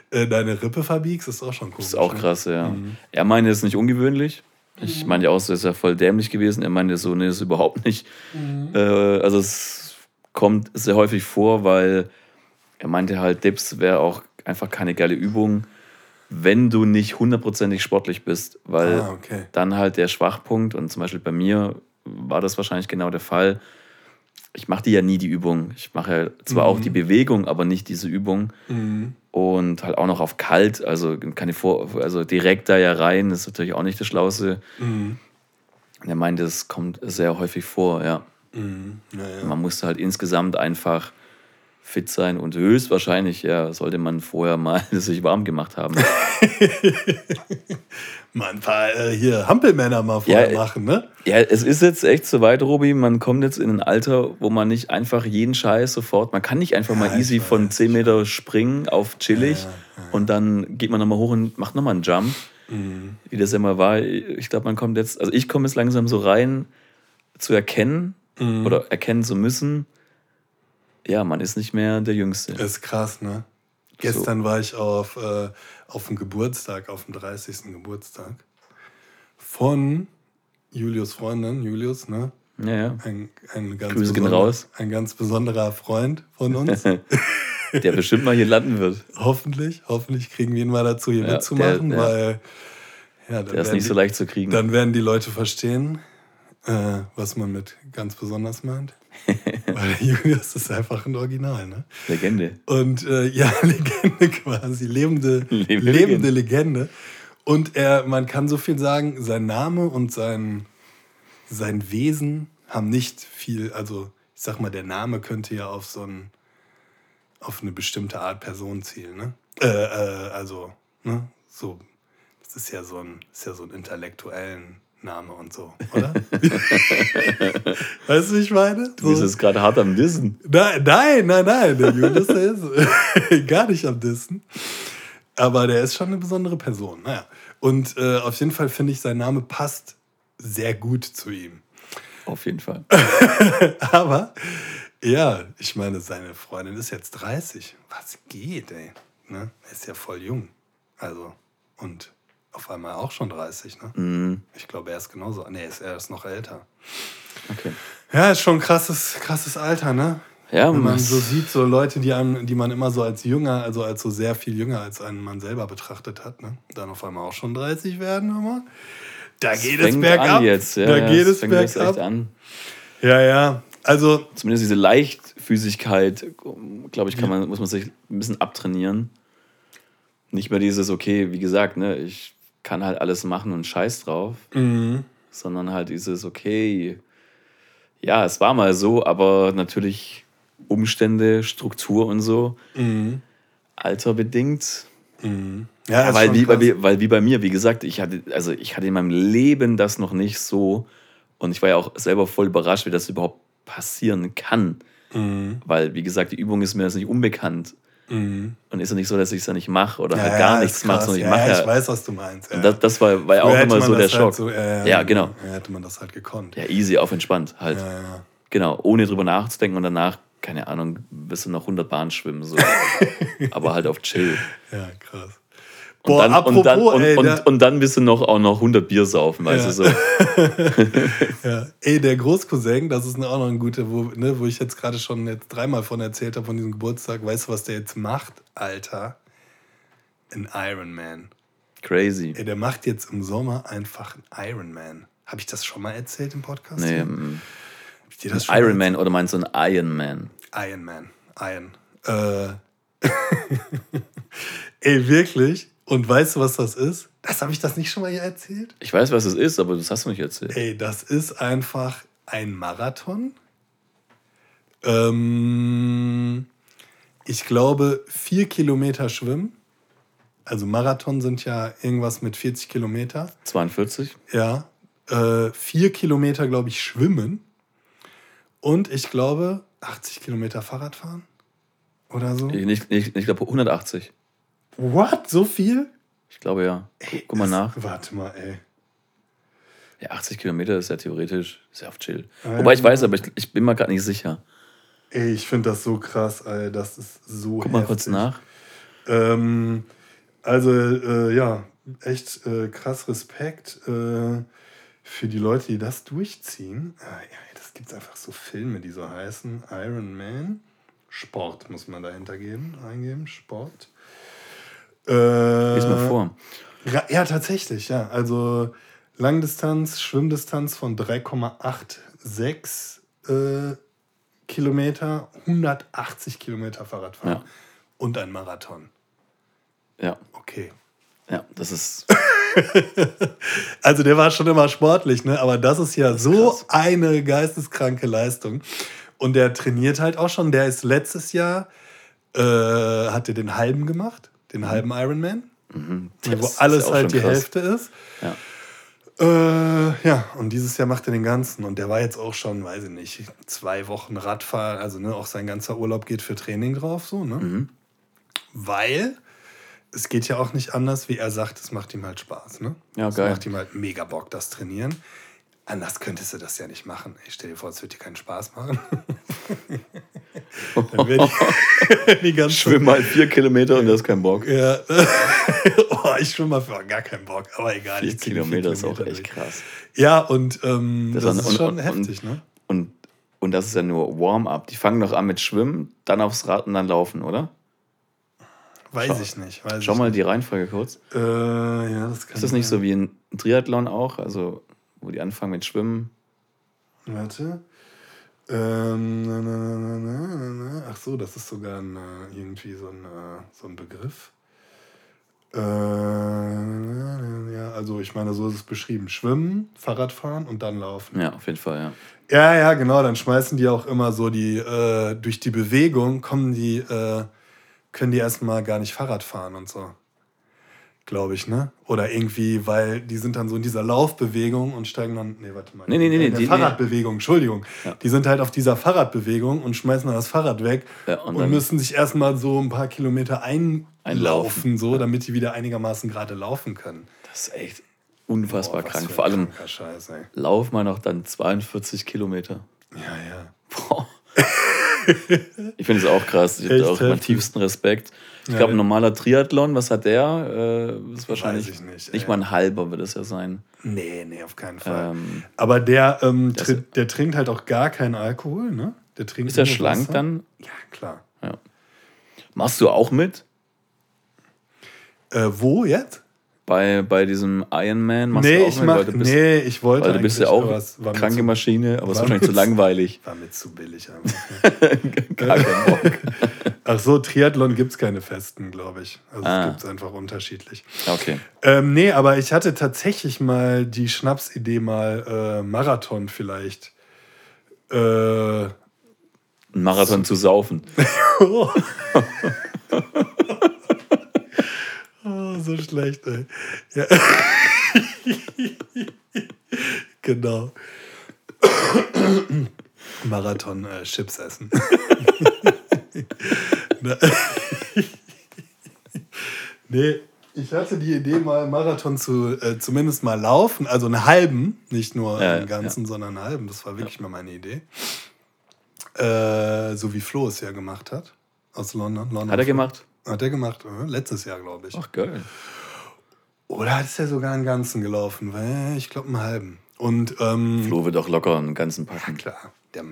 äh, deine Rippe verbiegst, ist auch schon cool. Das ist auch krass, ja. Er meinte, es ist nicht ungewöhnlich. Ich meinte auch, so, das ist ja voll dämlich gewesen. Er meinte so, nee, das ist überhaupt nicht. Äh, also es kommt sehr häufig vor, weil er meinte halt, Dips wäre auch einfach keine geile Übung, wenn du nicht hundertprozentig sportlich bist, weil Ah, okay. dann halt der Schwachpunkt und zum Beispiel bei mir war das wahrscheinlich genau der Fall. Ich mache die ja nie die Übung. Ich mache ja zwar auch die Bewegung, aber nicht diese Übung Mhm. und halt auch noch auf kalt, also keine Vor also direkt da ja rein, ist natürlich auch nicht das Schlauste. Mhm. Er meinte, das kommt sehr häufig vor, ja. Mhm. Ja, ja. Man musste halt insgesamt einfach fit sein und höchstwahrscheinlich, ja, sollte man vorher mal sich warm gemacht haben. Mal ein paar äh, hier Hampelmänner mal vorher Ja, machen, ne? ja, es ist jetzt echt so weit, Robi, man kommt jetzt in ein Alter, wo man nicht einfach jeden Scheiß sofort, man kann nicht einfach mal Ja, ich easy von 10 Meter springen auf chillig und dann geht man nochmal hoch und macht nochmal einen Jump. Mhm. wie das immer war. Ich glaube, man kommt jetzt, also ich komme jetzt langsam so rein zu erkennen Mhm. oder erkennen zu müssen, ja, man ist nicht mehr der Jüngste. Ist krass, ne? Gestern war ich auf, äh, auf dem Geburtstag, auf dem 30. Geburtstag von Julius Freundin, Julius, ne? Ja, ja. Ein, ein, ganz Grüße gehen raus. ein ganz besonderer Freund von uns. Der bestimmt mal hier landen wird. hoffentlich, hoffentlich kriegen wir ihn mal dazu, hier Ja, mitzumachen, der- der- weil ja, Der ist nicht so die, leicht zu kriegen. dann werden die Leute verstehen, äh, was man mit ganz besonders meint. weil Julius ist einfach ein Original, ne? Legende. Und äh, ja, Legende quasi, lebende, Lebende lebende Legende. Und er, man kann so viel sagen, sein Name und sein, sein Wesen haben nicht viel, also ich sag mal, der Name könnte ja auf so ein, auf eine bestimmte Art Person zielen, ne? Äh, äh, also, ne? So, das ist ja so ein, ist ja so ein intellektuellen Name und so, oder? weißt du, wie ich meine? Du bist jetzt gerade hart am Dissen. Nein, nein, nein, nein. Der Julius ist gar nicht am Dissen. Aber der ist schon eine besondere Person. Naja. Und äh, auf jeden Fall finde ich, sein Name passt sehr gut zu ihm. Auf jeden Fall. Aber ja, ich meine, seine Freundin ist jetzt 30. Was geht, ey? Ne? Er ist ja voll jung. Also, und auf einmal auch schon 30, ne? Mhm. Ich glaube, er ist genauso. Nee, ist- er ist noch älter. Okay. Ja, ist schon ein krasses, krasses Alter, ne? Ja, Wenn man so sieht, so Leute, die, einem, die man immer so als jünger, also als so sehr viel jünger als einen man selber betrachtet hat, ne? dann auf einmal auch schon 30 werden, immer. Da geht es fängt bergab. jetzt. Ja, da ja, geht es bergab. an. Ja, ja. Also, Zumindest diese Leichtfüßigkeit, glaube ich, kann man, muss man sich ein bisschen abtrainieren. Nicht mehr dieses, okay, wie gesagt, ne, ich kann halt alles machen und scheiß drauf, mhm. sondern halt dieses, okay, ja, es war mal so, aber natürlich Umstände, Struktur und so, Mhm. alterbedingt. Mhm. Ja, ist weil, wie, weil, weil wie bei mir, wie gesagt, ich hatte, also ich hatte in meinem Leben das noch nicht so und ich war ja auch selber voll überrascht, wie das überhaupt passieren kann. Mhm. Weil, wie gesagt, die Übung ist mir jetzt nicht unbekannt. Mhm. Und ist ja nicht so, dass ich es ja nicht mache oder Ja, halt ja, gar ist nichts mache, sondern ich ja, mache ja, ja. ich weiß, was du meinst. Ja. Das, das war, war ja auch immer so der halt Schock. So, ja, Ja, genau. Ja, hätte man das halt gekonnt. Ja, easy, auf entspannt halt. Ja, ja. Genau, ohne drüber nachzudenken und danach, keine Ahnung, bist du noch 100 Bahnen schwimmen. So. Aber halt auf chill. Ja, krass. Boah, dann, apropos, und, dann, und, ey, und, der- und dann bist du noch auch noch 100 Bier saufen, weißt Ja. du so. Ja. Ey, der Großcousin, das ist auch noch ein guter, wo, ne, wo ich jetzt gerade schon jetzt dreimal von erzählt habe, von diesem Geburtstag. Weißt du, was der jetzt macht, Alter? Ein Ironman. Crazy. Ey, der macht jetzt im Sommer einfach einen Ironman. Habe ich das schon mal erzählt im Podcast? Nee, mm, Hab ich dir das schon Iron Man oder meinst du ein Iron Man? Iron Man. Iron. Äh. Ey, wirklich? Und weißt du, was das ist? Das habe ich das nicht schon mal hier erzählt? Ich weiß, was es ist, aber das hast du nicht erzählt. Ey, das ist einfach ein Marathon. Ähm, ich glaube, vier Kilometer schwimmen. Also Marathon sind ja irgendwas mit 40 Kilometer. 42? Ja. Äh, vier Kilometer, glaube ich, schwimmen. Und ich glaube, 80 Kilometer Fahrrad fahren. Oder so. Ich, nicht, nicht, ich glaube 180. What? So viel? Ich glaube ja. Guck, guck mal nach. Warte mal, ey. Ja, 80 Kilometer ist ja theoretisch sehr auf chill. Ah, Wobei ich weiß, aber ich, ich bin mir gerade nicht sicher. Ey, ich finde das so krass, ey. Das ist so Guck mal kurz nach. Ähm, also, äh, ja, echt äh, krass Respekt äh, für die Leute, die das durchziehen. Ah, ja, das gibt einfach so Filme, die so heißen. Iron Man. Sport muss man dahinter geben, eingeben. Sport. Äh, Lies mal vor. Ja, ja, tatsächlich, ja. Also Langdistanz, Schwimmdistanz von 3,86 äh, Kilometer, 180 Kilometer Fahrradfahren Ja. und ein Marathon. Ja, Okay. ja, das ist. Also der war schon immer sportlich, ne? aber das ist ja so krass. eine geisteskranke Leistung. Und der trainiert halt auch schon. Der ist letztes Jahr, äh, hat er den halben gemacht, den halben Ironman, Mhm. wo alles halt die krass. Hälfte ist. Ja. Äh, ja, und dieses Jahr macht er den ganzen. Und der war jetzt auch schon, weiß ich nicht, zwei Wochen Radfahren. Also ne, auch sein ganzer Urlaub geht für Training drauf, so, ne? Mhm. Weil es geht ja auch nicht anders, wie er sagt, es macht ihm halt Spaß, ne? Ja, es geil. macht ihm halt mega Bock, das Trainieren. Anders könntest du das ja nicht machen. Ich stell dir vor, es wird dir keinen Spaß machen. Dann wäre die, die ganze Schwimm mal vier Kilometer und du hast keinen Bock. Ja. oh, ich schwimme mal für gar keinen Bock, aber egal. Vier ich zieh die Kilometer ist auch Kilometer echt krass. Ja, und ähm, das, Das ist und- schon und- heftig, und- ne? Und, und das ist ja nur Warm-up. Die fangen doch an mit Schwimmen, dann aufs Rad und dann laufen, oder? Weiß schau- ich nicht. Weiß Schau ich mal die Reihenfolge kurz. Nicht. Äh, ja, das kann Ist das nicht so wie ein Triathlon auch? Also, wo die anfangen mit Schwimmen? Warte. Ähm, na, na, na, na, na. Ach so, das ist sogar ein, äh, irgendwie so ein, äh, so ein Begriff. Äh, ja, also ich meine, so ist es beschrieben. Schwimmen, Fahrradfahren und dann laufen. Ja, auf jeden Fall, ja. Ja, ja, genau. Dann schmeißen die auch immer so die, äh, durch die Bewegung kommen die, äh, können die erstmal gar nicht Fahrrad fahren und so. Glaube ich, ne? Oder irgendwie, weil die sind dann so in dieser Laufbewegung und steigen dann. Nee, warte mal. Nee, nee, nee, In nee, der die- Fahrradbewegung, Entschuldigung. Ja. Die sind halt auf dieser Fahrradbewegung und schmeißen dann das Fahrrad weg Ja, und und, müssen sich erstmal so ein paar Kilometer einlaufen, Einlaufen. so, damit die wieder einigermaßen gerade laufen können. Das ist echt unfassbar Boah, krank. Vor allem Scheiß, ey. lauf mal noch dann 42 Kilometer. Ja, ja. Boah. ich finde es auch krass. Ich habe auch meinen tiefsten Respekt. Ich Ja, glaube, ein ja. normaler Triathlon, was hat der? Äh, ist wahrscheinlich ich nicht, nicht mal ein halber, wird es ja sein. Nee, nee, auf keinen Fall. Ähm, Aber der, ähm, trin- der trinkt halt auch gar keinen Alkohol, ne? Der trinkt ist er schlank Wasser. dann? Ja, klar. Machst du auch mit? Äh, wo jetzt? Bei, bei diesem Ironman? Machst nee, du auch ich mach, bist, nee, ich wollte weil du bist ja auch mir kranke zu, Maschine, aber es ist war wahrscheinlich zu langweilig. War mir zu billig einfach. Gar keinen Bock. Ach so, Triathlon gibt es keine festen, glaube ich. Also Ah. es gibt es einfach unterschiedlich. Okay. Ähm, nee, aber ich hatte tatsächlich mal die Schnapsidee, mal äh, Marathon vielleicht. Äh, Einen Marathon zu saufen. oh, so schlecht, ey. Ja. genau. Marathon äh, Chips essen. Ne. nee, ich hatte die Idee, mal Marathon zu äh, zumindest mal laufen, also einen halben, nicht nur Ja, einen ganzen, sondern einen halben. Das war wirklich mal meine Idee. Äh, so wie Flo es ja gemacht hat aus London. London Hat er gemacht? Hat er gemacht, äh, letztes Jahr, glaube ich. Ach, geil. Oder ist er sogar einen ganzen gelaufen? Ich glaube einen halben. Und ähm, Flo wird auch locker einen ganzen packen. klar, der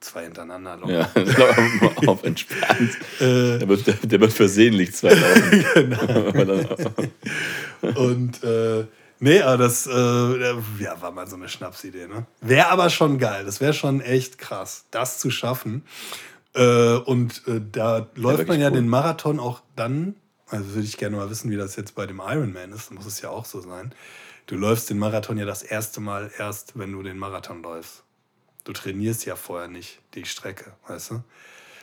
zwei hintereinander locker. Ja, auf, auf entspannt. Äh, Der wird, der, der wird versehentlich zwei laufen. Genau. Und äh, nee, aber das äh, ja, war mal so eine Schnapsidee. Ne? Wäre aber schon geil. Das wäre schon echt krass, das zu schaffen. Äh, und äh, da läuft man wirklich ja cool. den Marathon auch dann. Also würde ich gerne mal wissen, wie das jetzt bei dem Ironman ist. Muss es ja auch so sein. Du läufst den Marathon ja das erste Mal erst, wenn du den Marathon läufst. Du trainierst ja vorher nicht die Strecke, weißt du?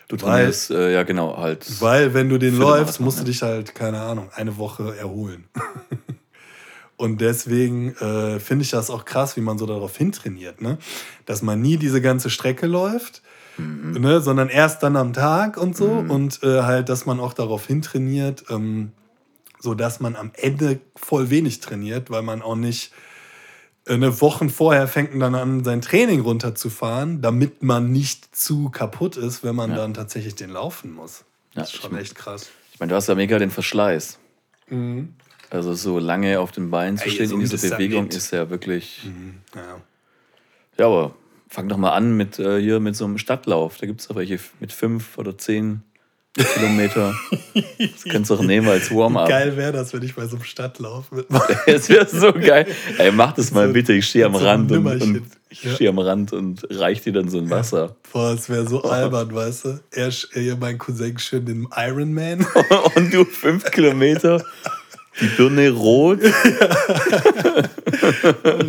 Du Weil- trainierst, äh, ja genau, halt. Weil wenn du den den läufst, Marathon, musst du ja. dich halt, keine Ahnung, eine Woche erholen. Und deswegen äh, finde ich das auch krass, wie man so darauf hintrainiert, ne? Dass man nie diese ganze Strecke läuft, Mhm. ne? sondern erst dann am Tag und so. Und äh, halt, dass man auch darauf hintrainiert, ähm, so dass man am Ende voll wenig trainiert, weil man auch nicht äh, eine Wochen vorher fängt man dann an, sein Training runterzufahren, damit man nicht zu kaputt ist, wenn man Ja. dann tatsächlich den laufen muss. Ja, Das ist schon echt krass. Ich meine, du hast ja mega den Verschleiß. Also so lange auf den Beinen zu Ey, stehen so in dieser Bewegung ist ja wirklich. Ja. Ja, aber fang doch mal an mit äh, hier mit so einem Stadtlauf. Da gibt es doch welche mit fünf oder zehn Kilometer. Das kannst du auch nehmen als Warm-up. Geil wäre das, wenn ich bei so einem Stadtlauf mitmache. Es wäre so geil. Ey, mach das mal So- bitte. Ich stehe am so Rand und, und ich Ja. stehe am Rand und reich dir dann so ein Wasser. Boah, es wäre so albern, weißt du? Er, er, mein Cousin, schön den Ironman. Und du fünf Kilometer, die Birne rot.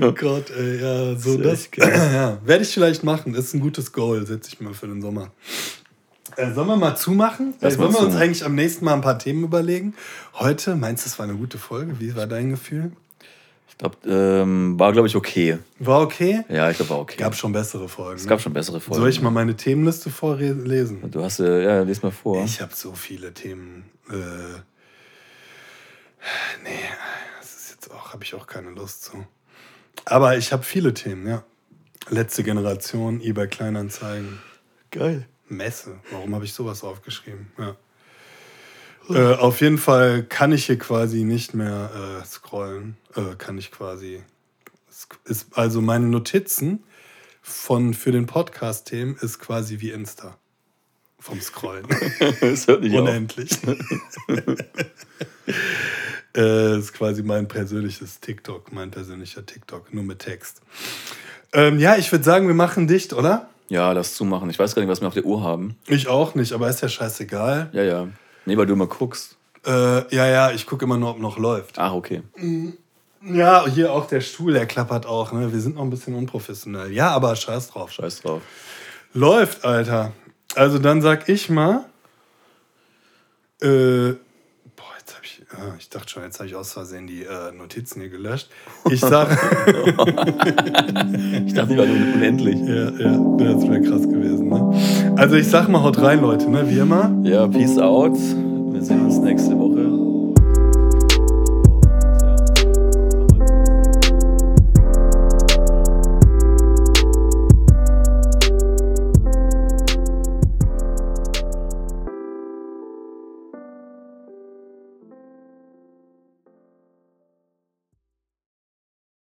oh Gott, ey, ja, so Das das. Ja, werde ich vielleicht machen. Ist ein gutes Goal, setze ich mal für den Sommer. Äh, sollen wir mal zumachen? Äh, sollen wir uns eigentlich am nächsten Mal ein paar Themen überlegen? Heute, meinst du, es war eine gute Folge? Wie war dein Gefühl? Ich glaube, ähm, war, glaube ich, okay. War okay? Ja, ich glaube, war okay. Gab schon bessere Folgen. es gab schon bessere Folgen. Soll ich mal meine Themenliste vorlesen? Du hast, äh, ja, lies mal vor. Ich habe so viele Themen. Äh, nee, das ist jetzt auch, habe ich auch keine Lust zu. Aber ich habe viele Themen, ja. Letzte Generation, eBay Kleinanzeigen, Geil. Messe. Warum habe ich sowas aufgeschrieben? Ja. Äh, auf jeden Fall kann ich hier quasi nicht mehr äh, scrollen. Äh, kann ich quasi. Ist, also meine Notizen von, für den Podcast-Themen ist quasi wie Insta. Vom Scrollen. Es hört nicht. Unendlich. äh, ist quasi mein persönliches TikTok, mein persönlicher TikTok, nur mit Text. Ähm, ja, ich würde sagen, wir machen dicht, oder? Ja, lass zumachen. Ich weiß gar nicht, was wir auf der Uhr haben. Ich auch nicht, aber ist ja scheißegal. Ja, ja. Nee, weil du immer guckst. Äh, ja, ja, ich gucke immer nur, ob noch läuft. Ach, okay. Ja, hier auch der Stuhl, der klappert auch. Ne? Wir sind noch ein bisschen unprofessionell. Ja, aber scheiß drauf. Scheiß drauf. Läuft, Alter. Also dann sag ich mal. Äh, boah, jetzt habe ich. ah, ich dachte schon, jetzt habe ich aus Versehen die äh, Notizen hier gelöscht. Ich sag. Ich dachte, die waren unendlich. ja, ja, das wäre krass gewesen. Ne? Also ich sag mal, haut rein, Leute, ne? Wie immer. Ja, peace out. Wir sehen uns nächste Woche.